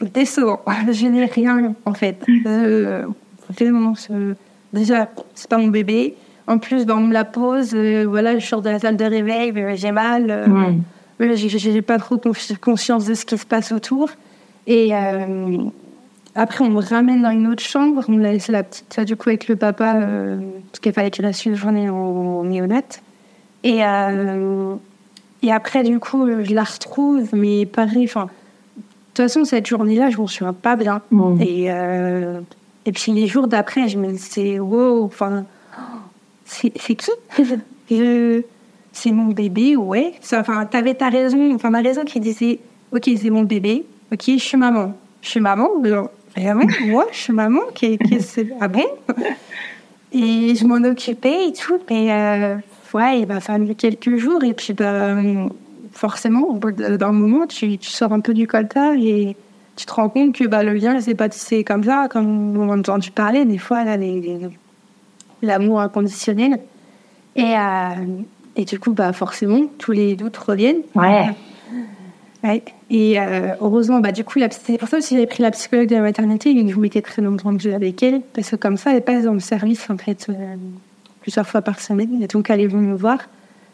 décevant. <laughs> Je n'ai rien, en fait. Euh, vraiment, déjà, c'est pas mon bébé. En plus, ben, on me la pose, euh, voilà, je sors de la salle de réveil, mais j'ai mal. euh, Mm. j'ai- pas trop conscience de ce qui se passe autour. Et euh, après, on me ramène dans une autre chambre. On a laissé la petite, du coup, avec le papa, euh, parce qu'il fallait qu'il reste une journée en néonate. Et, euh, et après, du coup, je la retrouve, mais pareil, enfin, de toute façon, cette journée-là, je m'en souviens pas bien. Mm. Et, euh, et puis les jours d'après, je me dis, c'est wow, enfin, c'est qui? <laughs> C'est mon bébé, ouais. Enfin, t'avais ta raison, enfin, ma raison qui disait, ok, c'est mon bébé, ok, je suis maman. Je suis maman, alors, vraiment, moi, je suis maman, qui, qui c'est ah bon? Et je m'en occupais et tout, mais euh, ouais, il m'a fallu quelques jours, et puis bah, forcément, au bout d'un moment, tu, sors un peu du coltard et tu te rends compte que bah, le lien, c'est pas tissé comme ça, comme on a entendu parler, des fois, là, l'amour inconditionnel. Et, euh, et du coup, bah, forcément, tous les doutes reviennent. Ouais. Ouais. Et euh, heureusement, bah, du coup, c'est pour ça aussi que j'ai pris la psychologue de la maternité et que je m'étais très longtemps de jeu avec elle, parce que comme ça, elle passe dans le service, en fait, euh, plusieurs fois par semaine. Et donc, elle est venue me voir.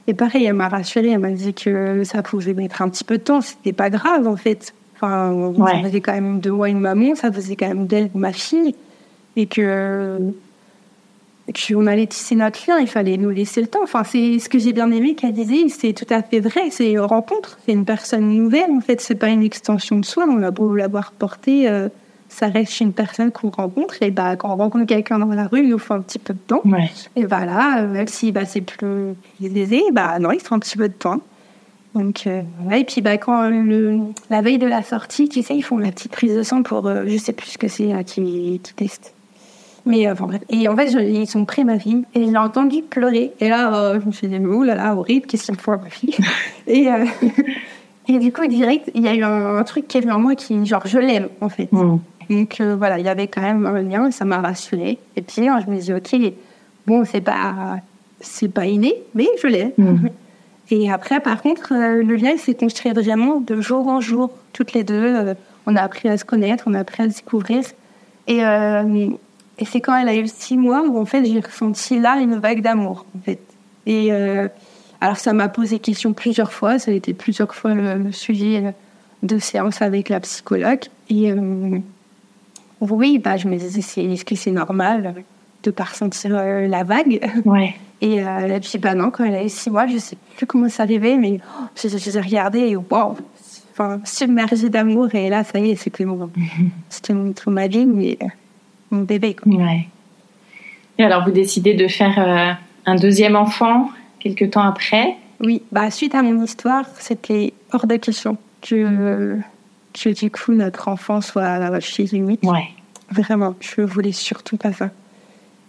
Et pareil, elle m'a rassurée, elle m'a dit que ça pouvait mettre un petit peu de temps, c'était pas grave, en fait. Enfin, Ouais. ça faisait quand même de moi une maman, ça faisait quand même d'elle ma fille. Et que et qu'on allait tisser notre lien, il fallait nous laisser le temps. Enfin, c'est ce que j'ai bien aimé qu'elle disait, c'est tout à fait vrai. C'est une rencontre, c'est une personne nouvelle. En fait, c'est pas une extension de soi. On a beau l'avoir porté euh, ça reste une personne qu'on rencontre. Et bah, quand on rencontre quelqu'un dans la rue, il nous faut un petit peu de temps. Et bah là, même si bah, c'est plus aisé, bah non, il faut un petit peu de temps. Donc, euh, et puis bah, quand le, la veille de la sortie, tu sais, ils font la petite prise de sang pour, euh, je sais plus ce que c'est, qui, qui teste. Mais euh, enfin bref. Et en fait, ils sont pris ma fille et je l'ai entendu pleurer. Et là, je me suis dit, oh là là, horrible, qu'est-ce qu'il faut à ma fille <laughs> et, et du coup, direct, il y a eu un, truc qui est venu en moi qui, genre, je l'aime en fait. Mm. Donc voilà, il y avait quand même un lien, ça m'a rassurée. Et puis, je me dis, ok, bon, c'est pas, c'est pas inné, mais je l'aime. Mm. <laughs> Et après, par contre, euh, le lien s'est construit vraiment de jour en jour, toutes les deux. Euh, on a appris à se connaître, on a appris à se découvrir. Et, euh, et c'est quand elle a eu six mois où, en fait, j'ai ressenti là une vague d'amour, en fait. Et alors, ça m'a posé question plusieurs fois. Ça a été plusieurs fois le, sujet de séance avec la psychologue. Et oui, bah, je me disais, est-ce que c'est normal de pas ressentir la vague? Ouais. <laughs> Et euh, puis, bah non, quand elle avait six mois, je sais plus comment ça arrivait, mais oh, je, je, regardé et waouh, enfin, submergée d'amour. Et là, ça y est, c'était mon, <laughs> c'était mon, mais euh, mon bébé. Quoi. Ouais. Et alors, vous décidez de faire euh, un deuxième enfant quelques temps après? Oui, bah, suite à mon histoire, c'était hors de question que, que du coup notre enfant soit chez limite. Ouais. Vraiment, je voulais surtout pas ça.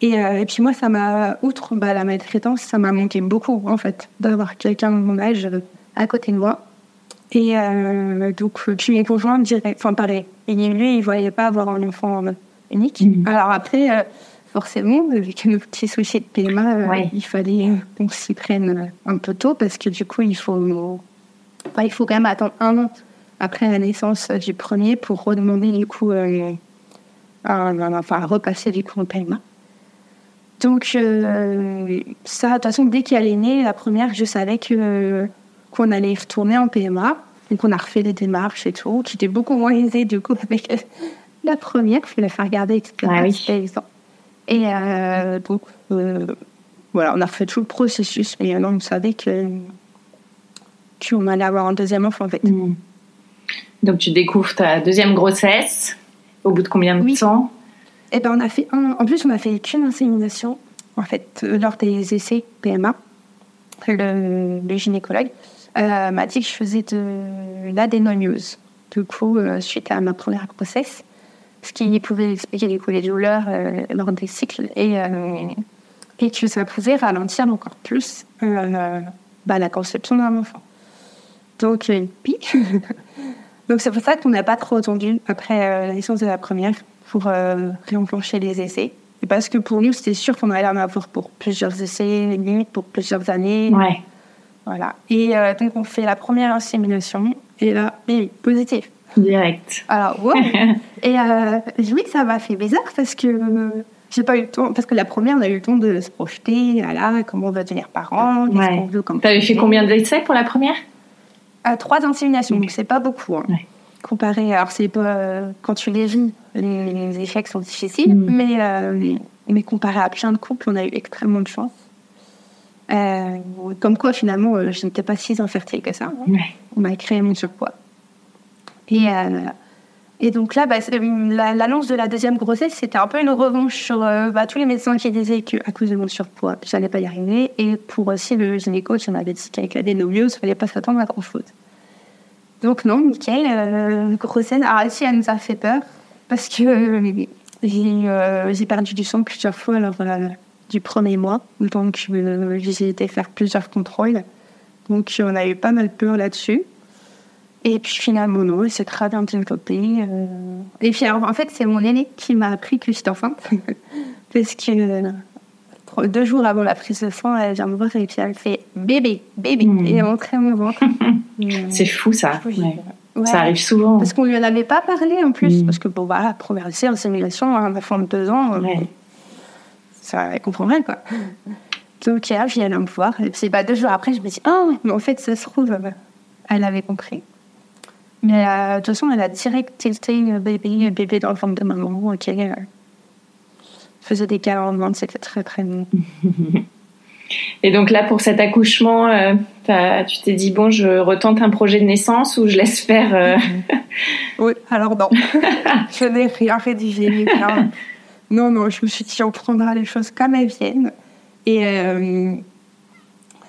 Euh, et, puis moi, ça m'a, outre bah, la maltraitance, ça m'a manqué beaucoup, en fait, d'avoir quelqu'un de mon âge euh, à côté de moi. Et euh, donc, je m'ai conjoint direct, enfin pareil. Et lui, il voyait pas avoir un enfant unique. Mhm. Alors après, forcément, avec nos petits soucis de PMA, il fallait qu'on s'y prenne un peu tôt parce que du coup, il faut, il faut quand même attendre un an après la naissance du premier pour redemander du coup, enfin, repasser du coup en PMA. Donc, euh, ça, de toute façon, dès qu'elle est née, la première, je savais que qu'on allait retourner en PMA. Donc, on a refait les démarches et tout, qui était beaucoup moins aisé, du coup, <laughs> avec la première. Je voulais la faire regarder, etc. Ah oui. Et euh, donc, euh, voilà, on a refait tout le processus. Mais on savait que qu'on allait avoir un deuxième enfant, en fait. Mm. Donc, tu découvres ta deuxième grossesse au bout de combien de temps? Eh ben, on a fait en plus, on a fait qu'une insémination, en fait, euh, lors des essais PMA. Le, le gynécologue euh, m'a dit que je faisais de l'adénomiose. Du coup, euh, suite à ma première grossesse, ce qui pouvait expliquer du coup les douleurs lors des cycles et, et que ça pouvait ralentir encore plus bah, la conception d'un enfant. Donc, <laughs> Donc c'est pour ça qu'on n'a pas trop attendu après la naissance de la première pour euh, réenclencher les essais. Et parce que pour nous, c'était sûr qu'on allait en avoir pour plusieurs essais, limite pour plusieurs années. Ouais. Voilà. Et euh, donc, on fait la première insémination. Et là, oui, positif. Direct. Alors, ouais. <laughs> et euh, oui, ça m'a fait bizarre parce que j'ai pas eu le temps. Parce que la première, on a eu le temps de se projeter. Voilà, comment on va devenir parent, qu'est-ce qu'on veut comme. T'avais fait combien d'essais pour la première? Trois inséminations, donc c'est pas beaucoup. Hein. Ouais. Comparé, alors c'est pas quand tu les vis, les, échecs sont difficiles, mm. mais, euh, mais comparé à plein de couples, on a eu extrêmement de chance. Euh, comme quoi, finalement, euh, je n'étais pas si infertile que ça. On m'a créé mon surpoids. Et, et donc là, bah, l'annonce de la deuxième grossesse, c'était un peu une revanche sur bah, tous les médecins qui disaient qu'à cause de mon surpoids, je n'allais pas y arriver. Et pour aussi le gynéco qui m'avait dit qu'avec la dénomiose, il ne fallait pas s'attendre à grand-chose. Donc non, nickel, euh, grossesse. Alors si elle nous a fait peur, parce que euh, euh, j'ai perdu du sang plusieurs fois lors du premier mois. Donc j'ai été faire plusieurs contrôles. Donc on a eu pas mal peur là-dessus. Et puis finalement, non, c'est très bien développé. Et puis en fait, c'est mon aîné qui m'a appris que j'étais enceinte. parce que deux jours avant la prise de sang, elle vient me voir et puis elle fait bébé, bébé. Mmh. Et elle montrait mon ventre. <laughs> C'est fou ça. Ça arrive souvent. Parce qu'on lui en avait pas parlé en plus. Mmh. Parce que bon, voilà, première essai, insémination, un enfant de deux ans, euh, ça, elle comprend rien quoi. Donc elle vient me voir. Et puis bah, deux jours après, je me dis, oh, mais en fait, ça se trouve, euh, elle avait compris. Mais euh, de toute façon, elle a direct tilté bébé, bébé dans le ventre de maman. Ok, faisait des câlins c'était très très bon. <laughs> Et donc là, pour cet accouchement, euh, tu t'es dit, bon, je retente un projet de naissance ou je laisse faire euh, <laughs> Oui, alors non. <laughs> je n'ai rien rédigé. non, non, je me suis dit, on prendra les choses comme elles viennent. Et euh,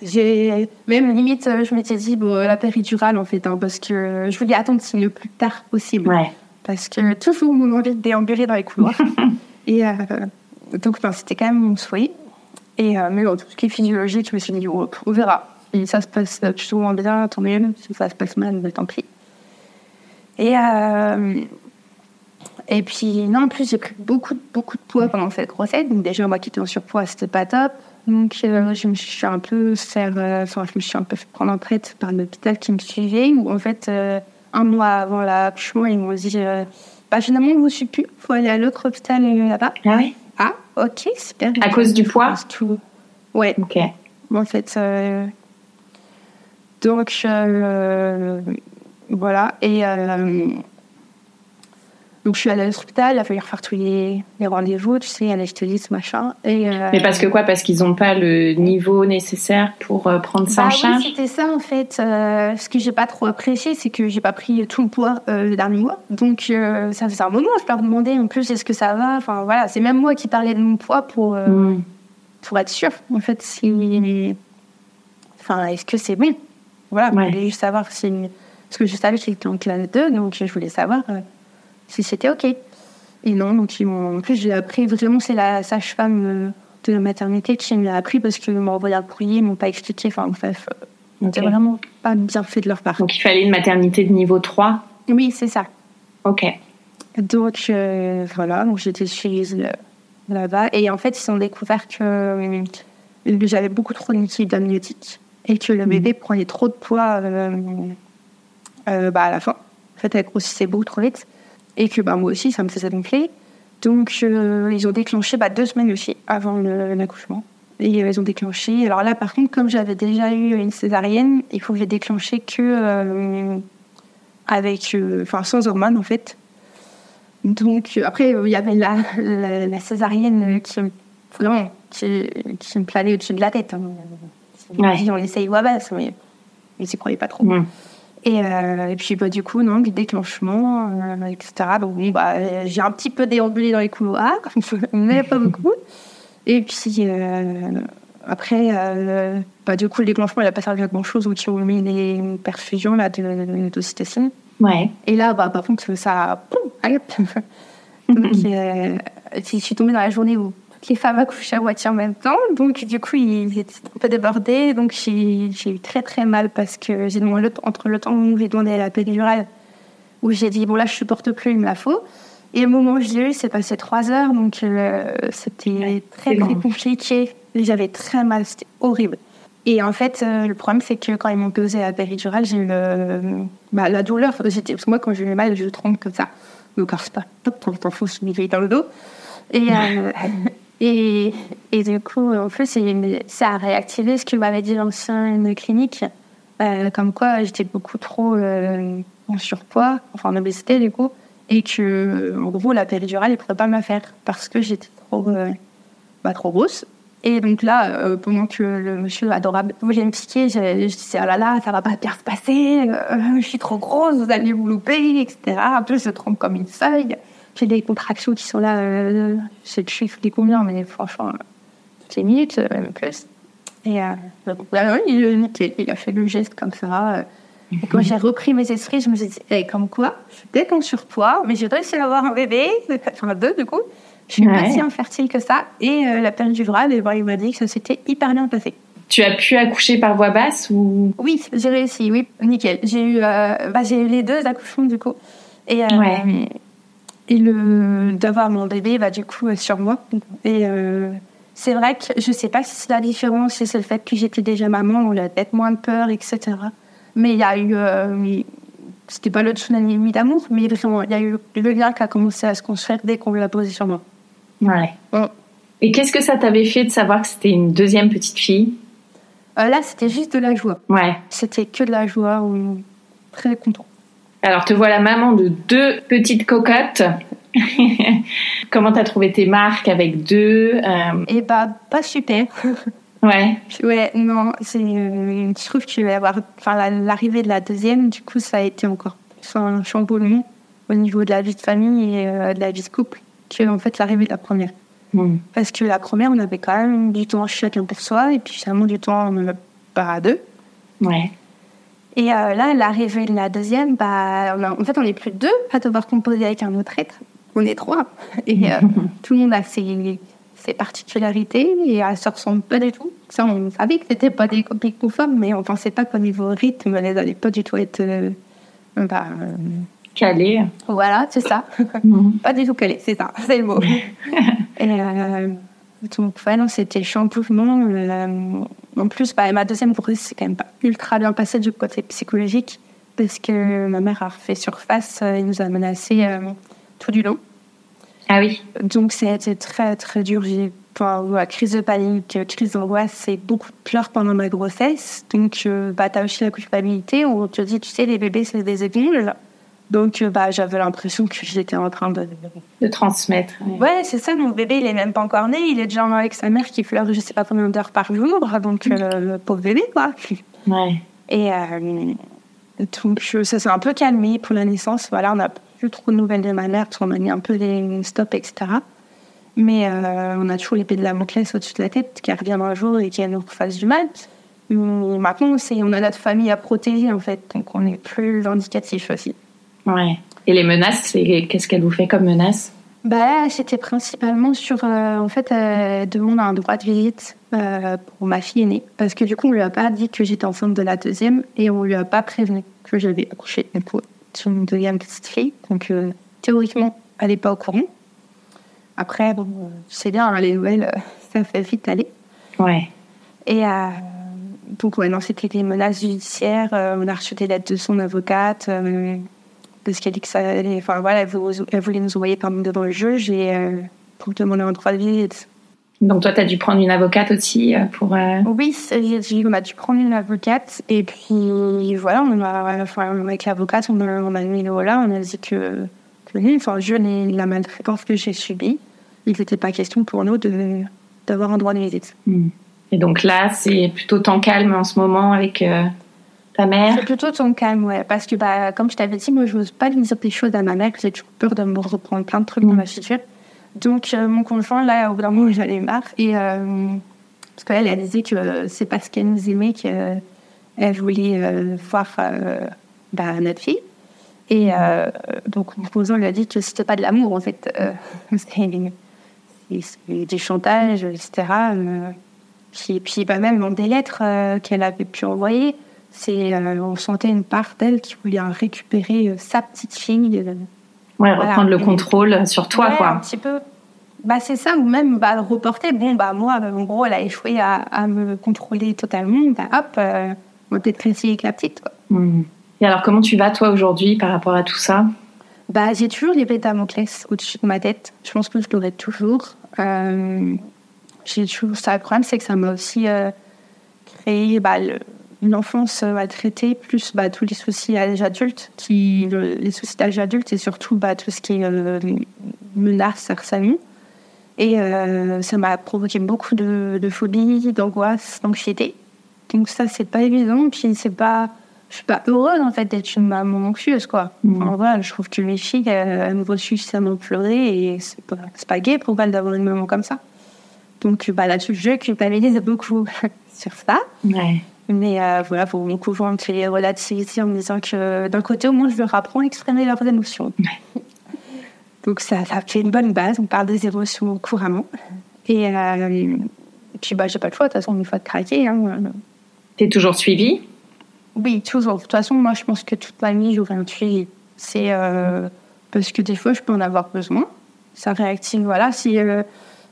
j'ai même limite, je m'étais dit, bon, la péridurale, en fait, hein, parce que je voulais attendre le plus tard possible. Ouais. Parce que toujours mon envie de déambuler dans les couloirs. <laughs> Et donc, c'était quand même mon souhait. Et, euh, mais bon, tout ce qui est physiologique, je me suis dit, oh, on verra. Et ça se passe toujours bien, tant mieux. Si ça se passe mal, tant pis. Et, euh, et puis, non, en plus, j'ai pris beaucoup, beaucoup de poids pendant cette grossesse. Donc, déjà, moi qui étais en surpoids, c'était pas top. Donc, euh, je me suis un peu faire, enfin, je me suis un peu fait prendre en traite par l'hôpital qui me suivait, où en fait, un mois avant l'accouchement, ils m'ont dit, bah, finalement, vous ne suis plus, il faut aller à l'autre hôpital là-bas. Ah oui ah, ok, super. À cause du poids? Tout. Ouais. Ok. En fait, euh, donc, euh, voilà. Et euh, donc, je suis allée à l'hôpital, il a fallu refaire tous les, rendez-vous, tu sais, ce machin. Et, Mais parce que quoi? Parce qu'ils n'ont pas le niveau nécessaire pour prendre ça bah en charge? oui, c'était ça en fait. ce que j'ai pas trop apprécié, c'est que j'ai pas pris tout le poids le dernier mois. Donc, ça faisait un moment, je leur demandais en plus, est-ce que ça va? Enfin, voilà, c'est même moi qui parlais de mon poids pour, mm. pour être sûre, en fait, si. Enfin, est-ce que c'est bon? Voilà, je voulais juste savoir si. Parce que je savais que j'étais en classe 2, donc je voulais savoir si c'était OK. Et non, donc ils m'ont. En plus, j'ai appris vraiment, c'est la sage-femme euh, de la maternité qui m'a appris parce qu'ils m'ont envoyé un courrier, ils m'ont pas expliqué. Enfin, bref, euh, c'était vraiment pas bien fait de leur part. Donc il fallait une maternité de niveau 3 Oui, c'est ça. Ok. Donc euh, voilà, donc j'étais chez là-bas. Et en fait, ils ont découvert que j'avais beaucoup trop de liquide amniotique et que le mhm. bébé prenait trop de poids bah, à la fin. En fait, elle grossissait beaucoup trop vite et que bah, moi aussi, ça me faisait gonfler. Donc, euh, ils ont déclenché bah, deux semaines aussi avant l'accouchement. Et euh, ils ont déclenché. Alors là, par contre, comme j'avais déjà eu une césarienne, il faut que j'ai déclenché que euh, avec, enfin, sans hormones en fait. Donc après, il y avait la, la, césarienne qui, vraiment, qui, qui, me planait au-dessus de la tête. Hein. Ouais. On essaye ouais, bah, mais je n'y croyais pas trop. Et, euh, et, puis, bah, du coup, non, déclenchement, euh, etc. Donc, bon, bah, j'ai un petit peu déambulé dans les couloirs, <laughs> mais pas beaucoup. Et puis, euh, après, bah, du coup, le déclenchement, il n'a pas servi à grand-chose. Donc, ils ont mis des perfusions là, de, d'ocytocine. Ouais. Et là, bah, par contre, ça. <laughs> donc, <laughs> je suis tombée dans la journée où les femmes accouchent à moitié en même temps. Donc, du coup, il était un peu débordé. Donc, j'ai eu très, très mal parce que j'ai demandé, entre le temps où j'ai demandé la péridurale, où j'ai dit, bon, là, je supporte plus, il me la faut. Et au moment où je l'ai eu, c'est passé trois heures. Donc, euh, c'était très, très compliqué. J'avais très mal. C'était horrible. Et en fait, euh, le problème, c'est que quand ils m'ont posé la péridurale, j'ai eu le, bah, la douleur. Parce que moi, quand j'ai eu mal, je tremble comme ça. Donc, c'est pas top pour l'enfant, je me dans le dos. Et, euh, <laughs> et, et du coup, en plus, ça a réactivé ce que m'avait dit l'ancienne clinique, euh, comme quoi j'étais beaucoup trop euh, en surpoids, enfin en obésité du coup, et que en gros la péridurale ne pourrait pas me faire parce que j'étais trop, euh, bah, trop grosse. Et donc là, pendant que le monsieur adorable voulait me piquer, je, je disais, oh là là, ça va pas bien se passer, je suis trop grosse, vous allez vous louper, etc. En plus, je trompe comme une feuille. J'ai des contractions qui sont là, euh, je sais des combien, mais franchement, les minutes, euh, même plus. Et euh, bah, il, il, a fait le geste comme ça. Et quand j'ai repris mes esprits, je me suis dit, hey, comme quoi, je suis peut-être en surpoids, mais j'ai réussi à avoir un bébé, enfin deux du coup. Je suis pas si infertile que ça. Et la péridurale, et ben, il m'a dit que ça s'était hyper bien passé. Tu as pu accoucher par voie basse ou? Oui, j'ai réussi, oui, nickel. J'ai eu, bah, j'ai eu les deux accouchements du coup. Et, ouais et le d'avoir mon bébé va du coup sur moi. Et euh, c'est vrai que je sais pas si c'est la différence, si c'est le fait que j'étais déjà maman, on a peut-être moins de peur, etc. Mais il y a eu, euh, c'était pas le tsunami d'amour, mais vraiment, il y a eu le lien qui a commencé à se construire dès qu'on l'a posé sur moi. Ouais. Et qu'est-ce que ça t'avait fait de savoir que c'était une deuxième petite fille? Euh, Là, c'était juste de la joie. Ouais. C'était que de la joie, très content. Alors, te voilà maman de deux petites cocottes. <laughs> Comment t'as trouvé tes marques avec deux euh... Eh bah, pas super. <laughs> Ouais. Ouais, non, c'est, euh, je trouve que avoir, enfin, l'arrivée de la deuxième, du coup, ça a été encore plus un chamboulement au niveau de la vie de famille et euh, de la vie de couple que, en fait, l'arrivée de la première. Mm. Parce que la première, on avait quand même du temps chacun pour soi, et puis finalement du temps euh, pas à deux. Ouais. Et euh, là, l'arrivée de la deuxième, bah, on a- en fait, on n'est plus deux à devoir composer avec un autre être. On est trois. Et euh, <laughs> tout le monde a ses, ses particularités et elles se ressemblent pas du tout. Ça, on savait que c'était pas des copies conformes, mais on pensait pas qu'au niveau rythme, elles allaient pas du tout être. euh, bah, euh, Calé. voilà, c'est ça. <laughs> Mhm. Pas du tout calé, c'est ça, c'est le mot. <laughs> et euh, donc, ouais, non, c'était chamboulement. Euh, en plus, bah, ma deuxième grossesse, c'est quand même pas ultra bien passé du côté psychologique, parce que ma mère a refait surface euh, et nous a menacés euh, tout du long. Ah oui. Donc, c'était très, très dur. J'ai enfin, ouais, crise de panique, crise d'angoisse et beaucoup de pleurs pendant ma grossesse. Donc, euh, bah, t'as aussi la culpabilité où on te dit, tu sais, les bébés, c'est des épaules. Donc, euh, bah, j'avais l'impression que j'étais en train de, De transmettre. ouais. Ouais, c'est ça. Mon bébé, il est même pas encore né. Il est déjà avec sa mère qui pleure je sais pas combien d'heures par jour. Donc, euh, le pauvre bébé, quoi. Ouais. Et euh, donc, ça s'est un peu calmé pour la naissance. Voilà, on n'a plus trop de nouvelles de ma mère parce qu'on a mis un peu les stops, etc. Mais euh, on a toujours l'épée de la Damoclès au-dessus de la tête qui revient un jour et qui nous fasse du mal. Mais maintenant, on a notre famille à protéger, en fait. Donc, on est plus vindicatif aussi. Ouais. Et les menaces, qu'est-ce qu'elle vous fait comme menace? Bah, c'était principalement sur, euh, en fait, euh, demande un droit de visite euh, pour ma fille aînée. Parce que du coup, on lui a pas dit que j'étais enceinte de la deuxième et on lui a pas prévenu que j'avais accouché pour sur une deuxième petite fille. Donc, euh, théoriquement, elle n'est pas au courant. Après, bon, euh, c'est bien, hein, les nouvelles, euh, ça fait vite aller. Ouais. Et euh, donc, ouais, non, c'était des menaces judiciaires. Euh, on a reçu des lettres de son avocate. Parce qu'elle dit que ça allait. Enfin, voilà, elle voulait, elle voulait nous envoyer par devant le juge et euh, pour demander un droit de visite. Donc toi, tu as dû prendre une avocate aussi euh, pour... euh, Oui, on a dû prendre une avocate et puis voilà, on a, enfin, avec l'avocate, on a, on a mis le haut là, on a dit que, que enfin, je n'ai la maltraitance que j'ai subie. Il n'était pas question pour nous de- d'avoir un droit de visite. hmm. Et donc là, c'est plutôt temps calme en ce moment avec euh, ta mère? C'est plutôt ton calme, ouais. Parce que, bah, comme je t'avais dit, moi, je n'ose pas lui dire des choses à ma mère. J'ai toujours peur de me reprendre plein de trucs dans Mm. ma figure. Donc, euh, mon conjoint, là, au bout d'un moment, j'en ai marre. Et, euh, parce qu'elle, elle disait que euh, c'est parce qu'elle nous aimait qu'elle voulait euh, voir euh, bah, notre fille. Et donc, mon conjoint lui a dit que c'était pas de l'amour, en fait. <laughs> C'est du chantage, etc. Euh, puis, bah, même dans des lettres qu'elle avait pu envoyer, c'est, euh, on sentait une part d'elle qui voulait récupérer euh, sa petite fille. euh, Ouais, Voilà. reprendre le contrôle sur toi, ouais, Un quoi. petit peu. Bah, c'est ça, ou même bah, le reporter. Bon, bah, moi, en gros, elle a échoué à, à me contrôler totalement. Bah, hop, euh, on va peut-être essayer avec la petite. Quoi. Hmm. Et alors, comment tu vas, toi, aujourd'hui, par rapport à tout ça? Bah, j'ai toujours l'épée de Damoclès au-dessus de ma tête. Je pense que je l'aurai toujours. Euh, j'ai toujours ça. Le problème, c'est que ça m'a aussi euh, créé bah, le- une enfance euh, maltraitée, plus bah, tous les soucis à l'âge adulte. Qui, le- les soucis d'âge adulte et surtout bah, tout ce qui est euh, menace, harcèlement. Et euh, ça m'a provoqué beaucoup de, de phobie, d'angoisse, d'anxiété. Donc ça, c'est pas évident. Puis c'est pas... Je suis pas heureuse, en fait, d'être une maman anxieuse, quoi. Mhm. Enfin, voilà, je trouve que mes filles, elles, elles me voient suffisamment pleurer et c'est pas, pas gay pour elles d'avoir une maman comme ça. Donc bah, là-dessus, je culpabilise beaucoup <laughs> sur ça. Ouais. Mais euh, voilà, mon conjoint me fait relativiser en me disant que d'un côté, au moins, je leur apprends à exprimer leurs émotions. Donc ça, ça fait une bonne base, on parle des émotions couramment. Et, euh, et puis, bah, j'ai pas le choix, de toute façon, une fois de craquer. Hein. T'es toujours suivie? Oui, toujours. De toute façon, moi, je pense que toute ma vie, j'aurais un suivi. C'est euh, parce que des fois, je peux en avoir besoin. Ça réactive, voilà. Si euh,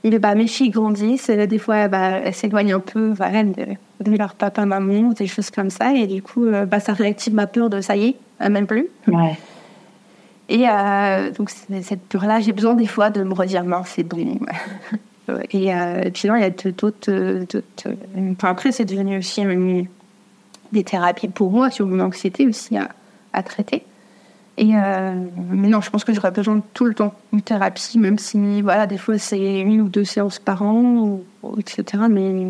bah, mes filles grandissent, euh, des fois, bah, elles s'éloignent un peu voilà, de, de leur papa, maman, ou des choses comme ça. Et du coup, euh, bah, ça réactive ma peur de ça y est, elle m'aime plus. Ouais. Et euh, donc, cette peur-là, j'ai besoin des fois de me redire, non, c'est bon. <laughs> et, euh, et puis, non, il y a d'autres. euh, euh, enfin, après, c'est devenu aussi euh, des thérapies pour moi sur mon anxiété aussi à, à traiter. Et euh, mais non, je pense que j'aurais besoin tout le temps d'une thérapie, même si, voilà, des fois, c'est une ou deux séances par an, ou etc. Mais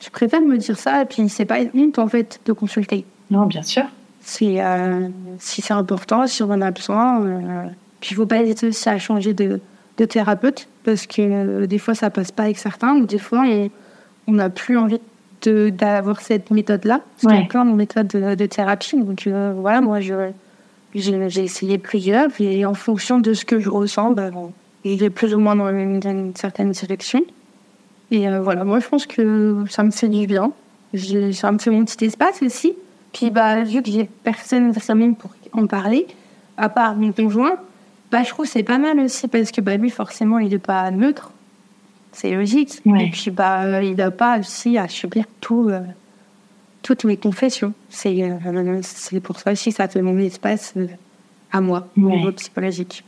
je préfère me dire ça, et puis c'est pas une honte en fait de consulter. Non, bien sûr. C'est, euh, si c'est important, si on en a besoin. Euh, puis il faut pas hésiter aussi à changer de, de thérapeute, parce que euh, des fois ça passe pas avec certains, ou des fois on n'a plus envie d'avoir cette méthode-là. C'est Ouais. y a plein de méthodes de, thérapie. Donc euh, voilà, moi je, j'ai, essayé plusieurs, et en fonction de ce que je ressens, ben, il est plus ou moins dans une, dans une certaine direction. Et euh, voilà, moi je pense que ça me fait du bien. Ça me fait mon petit espace aussi. Puis bah, vu que j'ai personne récemment pour en parler, à part mon conjoint, bah, je trouve c'est pas mal aussi parce que bah, lui forcément il n'est pas neutre. C'est logique. Ouais. Et puis bah, il n'a pas aussi à subir tout, euh, toutes mes confessions. C'est euh, pour ça aussi que ça fait mon espace euh, à moi, au Ouais. niveau psychologique.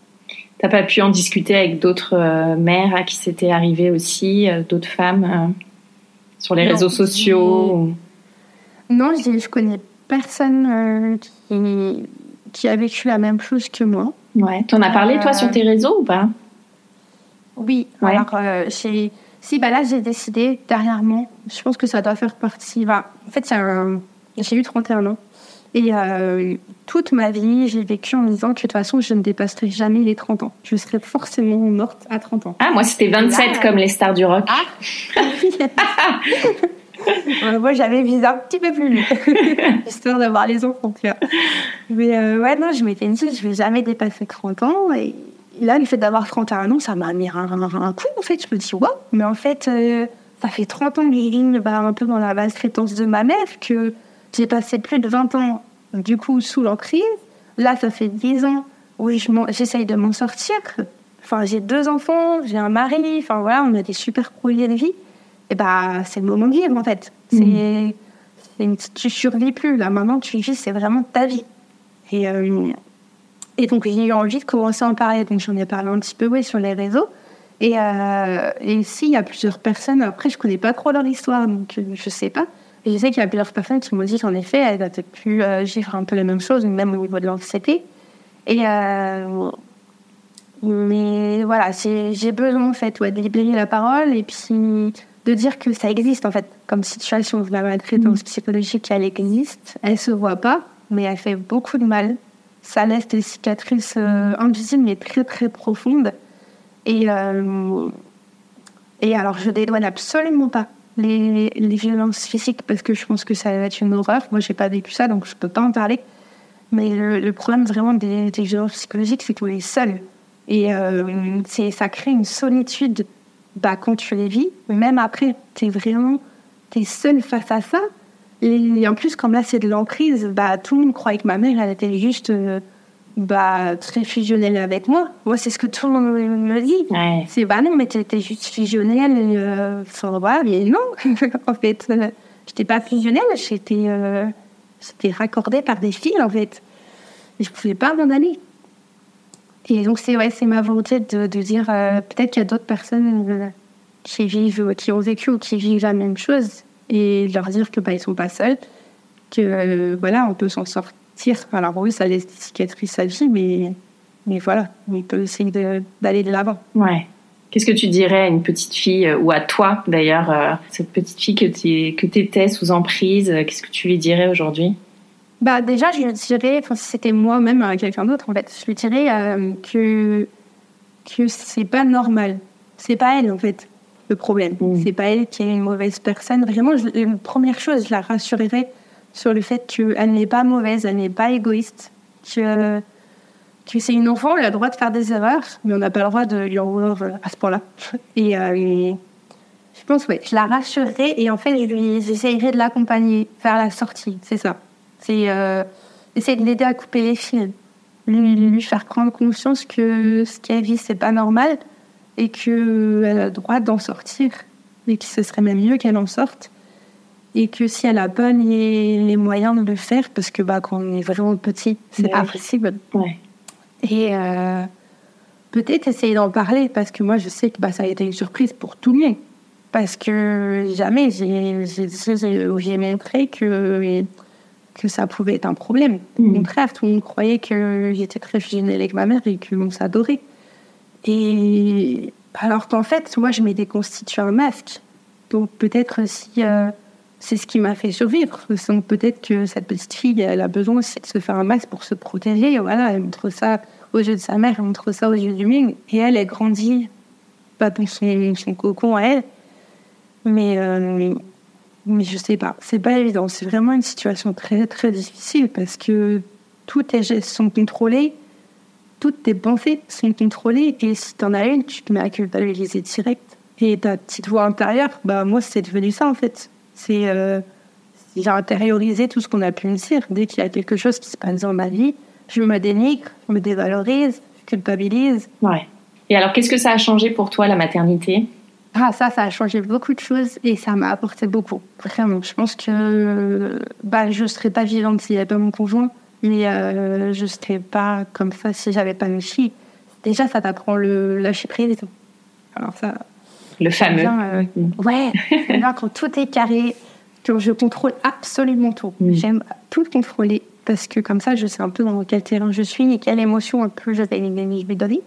T'as pas pu en discuter avec d'autres euh, mères à qui c'était arrivé aussi, euh, d'autres femmes euh, sur les Non, réseaux sociaux ou- Non, je, je connais personne qui, qui a vécu la même chose que moi. Ouais. T'en as parlé toi sur tes réseaux ou pas? Oui, Ouais. alors j'ai- si bah là j'ai décidé dernièrement, je pense que ça doit faire partie. bah, en fait, un- j'ai eu 31 ans et euh, toute ma vie j'ai vécu en me disant que de toute façon je ne dépasserai jamais les 30 ans. Je serai forcément morte à 30 ans. Ah, moi c'était 27 Là, comme les stars du rock. Ah. <laughs> Moi j'avais visé un petit peu plus <laughs> histoire d'avoir les enfants. Tu vois. Mais euh, ouais, non, je m'étais dit je vais jamais dépasser 30 ans et là le fait d'avoir 31 ans ça m'a mis un, un- un coup en fait. Je me dis waouh, mais en fait euh, ça fait 30 ans que je bah, un peu dans la basse fréquence de ma mère que j'ai passé plus de 20 ans du coup sous l'emprise. Là ça fait 10 ans où j'essaye de m'en sortir. Enfin j'ai deux enfants, j'ai un mari, enfin voilà, on a des super projets de vie et bah c'est le moment de vivre en fait. C'est, c'est une- tu survis plus là maintenant tu vis, c'est vraiment ta vie. Et, euh, et donc j'ai eu envie de commencer à en parler, donc j'en ai parlé un petit peu ouais, sur les réseaux. Et, euh, et ici il y a plusieurs personnes, après je connais pas trop leur histoire donc euh, je sais pas. Et je sais qu'il y a plusieurs personnes qui m'ont dit qu'en effet elles avaient pu euh, vivre un peu les mêmes choses, même au niveau de l'anxiété. Et euh, mais voilà, j'ai besoin en fait ouais, de libérer la parole et puis de dire que ça existe en fait comme situation. La maltraitance psychologique, elle existe, elle se voit pas, mais elle fait beaucoup de mal. Ça laisse des cicatrices euh, invisibles mais très très profondes. Et, euh, et alors je dédouane absolument pas les, violences physiques parce que je pense que ça va être une horreur. Moi j'ai pas vécu ça donc je peux pas en parler. Mais le, le problème vraiment des, violences psychologiques, c'est qu'on est seul. Et euh, c'est, ça crée une solitude bah, quand tu les vis. Même après, tu es vraiment t'es seul face à ça. Et, en plus, comme là, c'est de l'emprise, bah, tout le monde croyait que ma mère, elle était juste euh, bah, très fusionnelle avec moi. Moi, c'est ce que tout le monde me- dit. Ouais. C'est bah non, mais t'étais juste fusionnelle. Euh, voilà, mais non, <laughs> en fait, euh, j'étais pas fusionnelle, j'étais, euh, raccordée par des fils, en fait. Et je pouvais pas m'en aller. Et donc, c'est ouais, ma volonté de, de dire euh, peut-être qu'il y a d'autres personnes euh, qui vivent, qui ont vécu ou qui vivent la même chose et de leur dire que bah, ils sont pas seuls, que euh, voilà, on peut s'en sortir. Alors, oui, ça laisse des cicatrices à vie, mais, mais voilà, on peut essayer d'aller de l'avant. Ouais. Qu'est-ce que tu dirais à une petite fille, euh, ou à toi d'ailleurs, euh, cette petite fille que tu que étais sous emprise, euh, qu'est-ce que tu lui dirais aujourd'hui? Bah déjà, je lui dirais, enfin si c'était moi-même à quelqu'un d'autre, en fait, je lui dirais euh, que que c'est pas normal. C'est pas elle en fait le problème. Mm. C'est pas elle qui est une mauvaise personne. Vraiment, je, une première chose, je la rassurerais sur le fait qu'elle n'est pas mauvaise, elle n'est pas égoïste, que que c'est une enfant, elle a le droit de faire des erreurs, mais on n'a pas le droit de lui en vouloir euh, à ce point-là. <laughs> Et euh, et je pense, ouais, je la rassurerais et en fait, je lui, j'essayerais de l'accompagner vers la sortie. C'est ça. C'est euh, essayer de l'aider à couper les fils. Lui, lui faire prendre conscience que ce qu'elle vit, c'est pas normal et qu'elle a le droit d'en sortir. Et que ce serait même mieux qu'elle en sorte. Et que si elle n'a pas les, les moyens de le faire, parce que bah, quand on est vraiment petit, c'est Ouais. pas possible. Ouais. Et euh, peut-être essayer d'en parler parce que moi je sais que bah, ça a été une surprise pour tout le monde. Parce que jamais j'ai- montré que, que ça pouvait être un problème. Au Mhm. contraire, tout le monde croyait que j'étais très fusionnelle avec ma mère et que l'on s'adorait. Et alors qu'en fait, moi je m'étais constitué un masque. Donc peut-être si c'est ce qui m'a fait survivre. Peut-être que cette petite fille, elle a besoin de se faire un masque pour se protéger. Voilà, elle montre ça aux yeux de sa mère, elle montre ça aux yeux du mien. Et elle, elle grandit, pas pour son, son cocon à elle. Mais, euh, mais je sais pas, c'est pas évident. C'est vraiment une situation très, très difficile parce que tous tes gestes sont contrôlés, toutes tes pensées sont contrôlées. Et si t'en as une, tu te mets à culpabiliser direct. Et ta petite voix intérieure, bah moi, c'est devenu ça en fait. C'est. Euh, j'ai intériorisé tout ce qu'on a pu me dire. Dès qu'il y a quelque chose qui se passe dans ma vie, je me dénigre, je me dévalorise, je culpabilise. Ouais. Et alors, qu'est-ce que ça a changé pour toi, la maternité? Ah, ça, ça a changé beaucoup de choses et ça m'a apporté beaucoup. Vraiment, je pense que bah, je ne serais pas vivante s'il n'y avait pas mon conjoint, mais euh, je ne serais pas comme ça si j'avais pas mes filles. Déjà, ça t'apprend le lâcher prise et tout. Alors ça... Le fameux. Euh, ouais, <laughs> quand tout est carré, que je contrôle absolument tout. Mm. J'aime tout contrôler parce que comme ça, je sais un peu dans quel terrain je suis et quelle émotion un peu je vais, donner.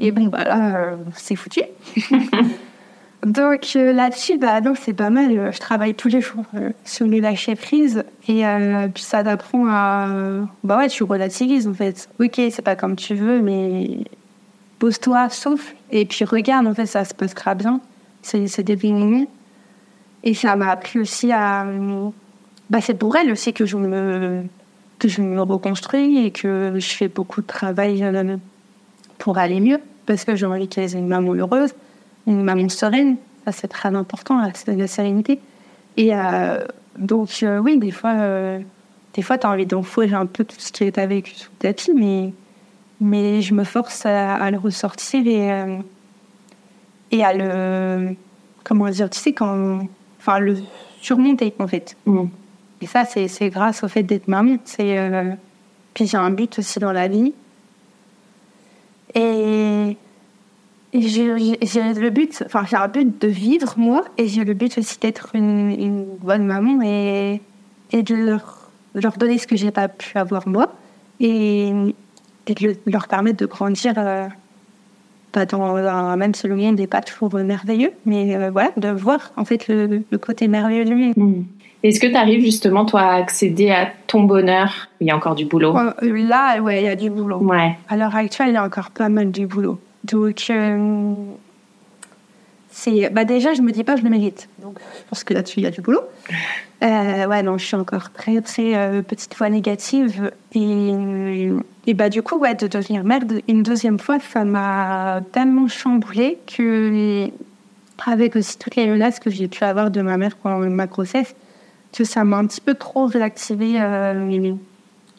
Et bon, bah là, euh, c'est foutu. <laughs> donc euh, là-dessus, bah, c'est pas mal. Je travaille tous les jours sur le lâcher prise et puis ça t'apprend à. Bah ouais, tu relativises en fait. Ok, c'est pas comme tu veux, mais pose-toi, souffle et puis regarde, en fait, ça se passera bien. C'est des moments. Et ça m'a appris aussi à. Bah, c'est pour elle aussi que je me que je me reconstruis et que je fais beaucoup de travail euh, pour aller mieux parce que j'ai envie qu'elle ait une maman heureuse, une maman sereine. Ça, c'est très important, la, sérénité. Et euh, donc, euh, oui, des fois, des fois tu as envie d'enfouir un peu tout ce qui est vécu sous ta tapis, mais, mais je me force à, le ressortir et, et à le. Comment dire Tu sais, quand. Enfin, le surmonter, en fait. Mm. Et ça, c'est grâce au fait d'être maman. C'est, euh, Puis j'ai un but aussi dans la vie. Et, j'ai le but, enfin j'ai un but de vivre moi, et j'ai le but aussi d'être une, bonne maman et, et de leur, leur donner ce que j'ai pas pu avoir moi, et, de leur permettre de grandir. Euh, pas dans même si le mien n'est pas toujours merveilleux, mais euh, voilà, de voir en fait le, côté merveilleux du mien. Mm. Est-ce que tu arrives justement, toi, à accéder à ton bonheur? Il y a encore du boulot. Euh, là, ouais, il y a du boulot. Ouais. À l'heure actuelle, il y a encore pas mal du boulot. Donc, euh, c'est, bah déjà, je me dis pas, je le mérite. Donc, je pense que là-dessus, il y a du boulot. Euh, ouais, non, je suis encore très, très petite fois négative. Et, et bah, du coup, ouais, de devenir mère une deuxième fois, ça m'a tellement chamboulée que, avec aussi toutes les menaces que j'ai pu avoir de ma mère pendant ma grossesse, que ça m'a un petit peu trop réactivé euh,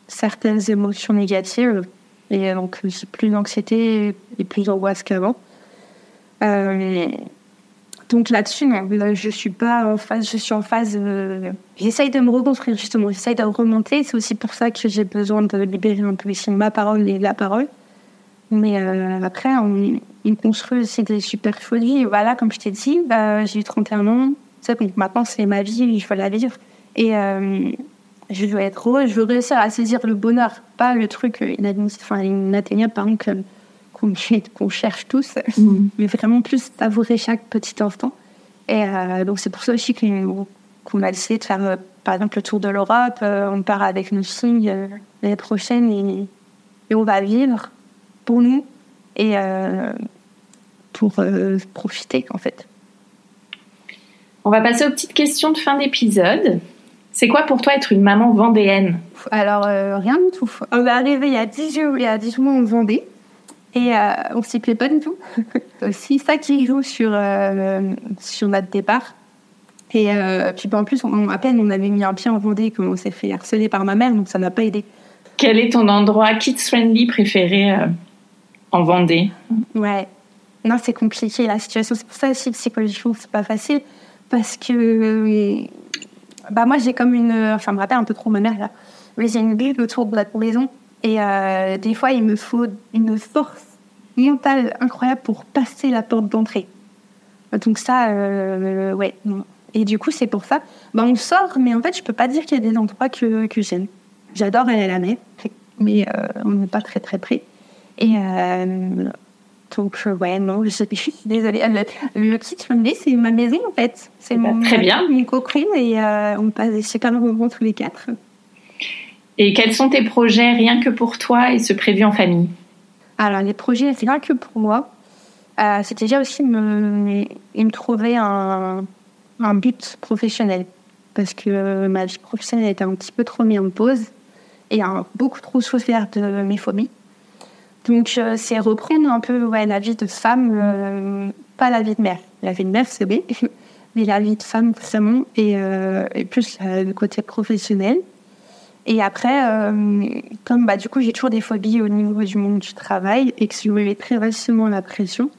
certaines émotions négatives. Et donc, j'ai plus d'anxiété et plus d'angoisse qu'avant. Euh, donc là-dessus, non, je suis pas en phase, je suis en phase. Euh, j'essaye de me reconstruire justement, j'essaye de remonter. C'est aussi pour ça que j'ai besoin de libérer un peu ici ma parole et la parole. Mais après, on, on, construit aussi des super folies. Voilà, comme je t'ai dit, bah, j'ai eu 31 ans donc maintenant c'est ma vie, il faut la vivre. Et euh, je veux être heureux, je veux réussir à saisir le bonheur, pas le truc inatteignable, par exemple, qu'on cherche tous, mm. mais vraiment plus savourer chaque petit instant. Et euh, donc c'est pour ça aussi qu'on a décidé de faire, euh, par exemple, le tour de l'Europe. on part avec nos filles l'année prochaine et, et, on va vivre pour nous et pour profiter en fait. On va passer aux petites questions de fin d'épisode. C'est quoi pour toi être une maman vendéenne? Alors, euh, rien du tout. On est arrivé il y a 10 jours, il y a 10 mois en Vendée. Et euh, on s'y plaît pas du tout. <laughs> aussi ça qui joue sur, euh, sur notre départ. Et puis en plus, on, à peine on avait mis un pied en Vendée qu'on s'est fait harceler par ma mère, donc ça n'a pas aidé. Quel est ton endroit kids-friendly préféré en Vendée? Ouais, non, c'est compliqué la situation. C'est pour ça aussi psychologiquement, c'est pas facile parce que bah moi j'ai comme une enfin me rappelle un peu trop ma mère là mais j'ai une bulle autour de la maison et euh, des fois il me faut une force mentale incroyable pour passer la porte d'entrée donc ça euh, ouais et du coup c'est pour ça bah on sort mais en fait je peux pas dire qu'il y a des endroits que, que j'aime j'adore aller à la mer mais euh, on n'est pas très très près et Donc, euh, ouais, non, je, suis <laughs> désolée. Le, le petit c'est ma maison, en fait. C'est bah, mon, très bien. mon coquerine et euh, on passe des super moments tous les quatre. Et quels sont tes projets rien que pour toi et ce prévu en famille? Alors, les projets, c'est rien que pour moi. Euh, c'est déjà aussi me, trouver un, un but professionnel. Parce que ma vie professionnelle était un petit peu trop mise en pause et a beaucoup trop souffert de mes phobies. Donc, euh, c'est reprendre un peu la vie de femme, euh, pas la vie de mère. La vie de mère, c'est bien, <laughs> mais la vie de femme, vraiment, et, euh, et plus le côté professionnel. Et après, comme bah, du coup, j'ai toujours des phobies au niveau du monde du travail et que je me mets très facilement la pression,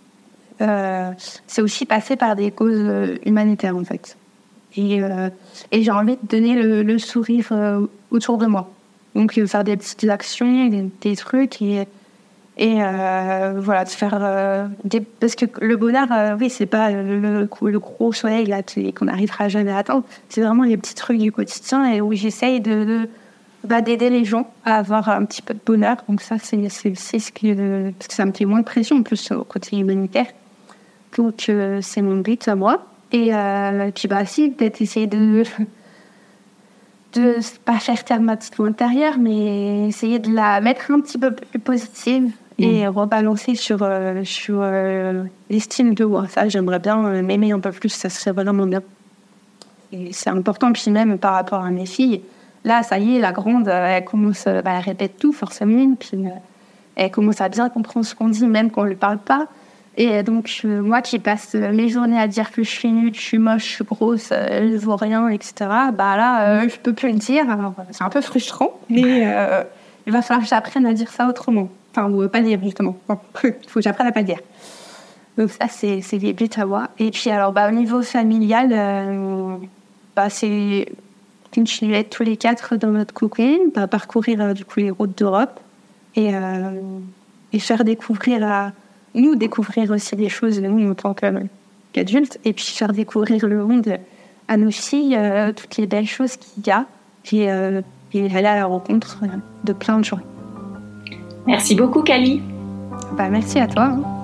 c'est aussi passé par des causes humanitaires, en fait. Et, et j'ai envie de donner le, sourire autour de moi. Donc, faire des petites actions, des, trucs et et euh, voilà de faire euh, parce que le bonheur euh, oui c'est pas le, le, gros soleil qu'on n'arrivera jamais à atteindre c'est vraiment les petits trucs du quotidien et où j'essaye de, bah, d'aider les gens à avoir un petit peu de bonheur donc ça c'est c'est, ce qui parce que ça me fait moins de pression en plus au côté humanitaire donc c'est mon but à moi et puis bah si peut-être essayer de de pas faire thermatique intérieur mais essayer de la mettre un petit peu plus positive et mm. rebalancer sur, euh, sur euh, l'estime de moi. Ça, j'aimerais bien euh, m'aimer un peu plus, ça serait vraiment bien. Et c'est important, puis même par rapport à mes filles. Là, ça y est, la grande, elle commence, bah, elle répète tout forcément, puis elle commence à bien comprendre ce qu'on dit, même quand on ne lui parle pas. Et donc, moi qui passe mes journées à dire que je suis nulle, je suis moche, je suis grosse, je ne vois rien, etc., bah là, je peux plus le dire. C'est un peu frustrant, mais il va falloir que j'apprenne à dire ça autrement. Enfin, ou pas dire, justement. il <laughs> faut que j'apprenne à pas dire. Donc ça, c'est, les buts à voir. Et puis, alors, bah, au niveau familial, euh, bah, c'est continuer tous les quatre dans notre cooking, bah, parcourir euh, du coup les routes d'Europe et, euh, et faire découvrir à nous, découvrir aussi des choses, nous, en tant qu'adultes, et puis faire découvrir le monde à nos filles, toutes les belles choses qu'il y a, et, et aller à la rencontre de plein de gens. Merci beaucoup, Kali. Bah, merci à toi. Hein.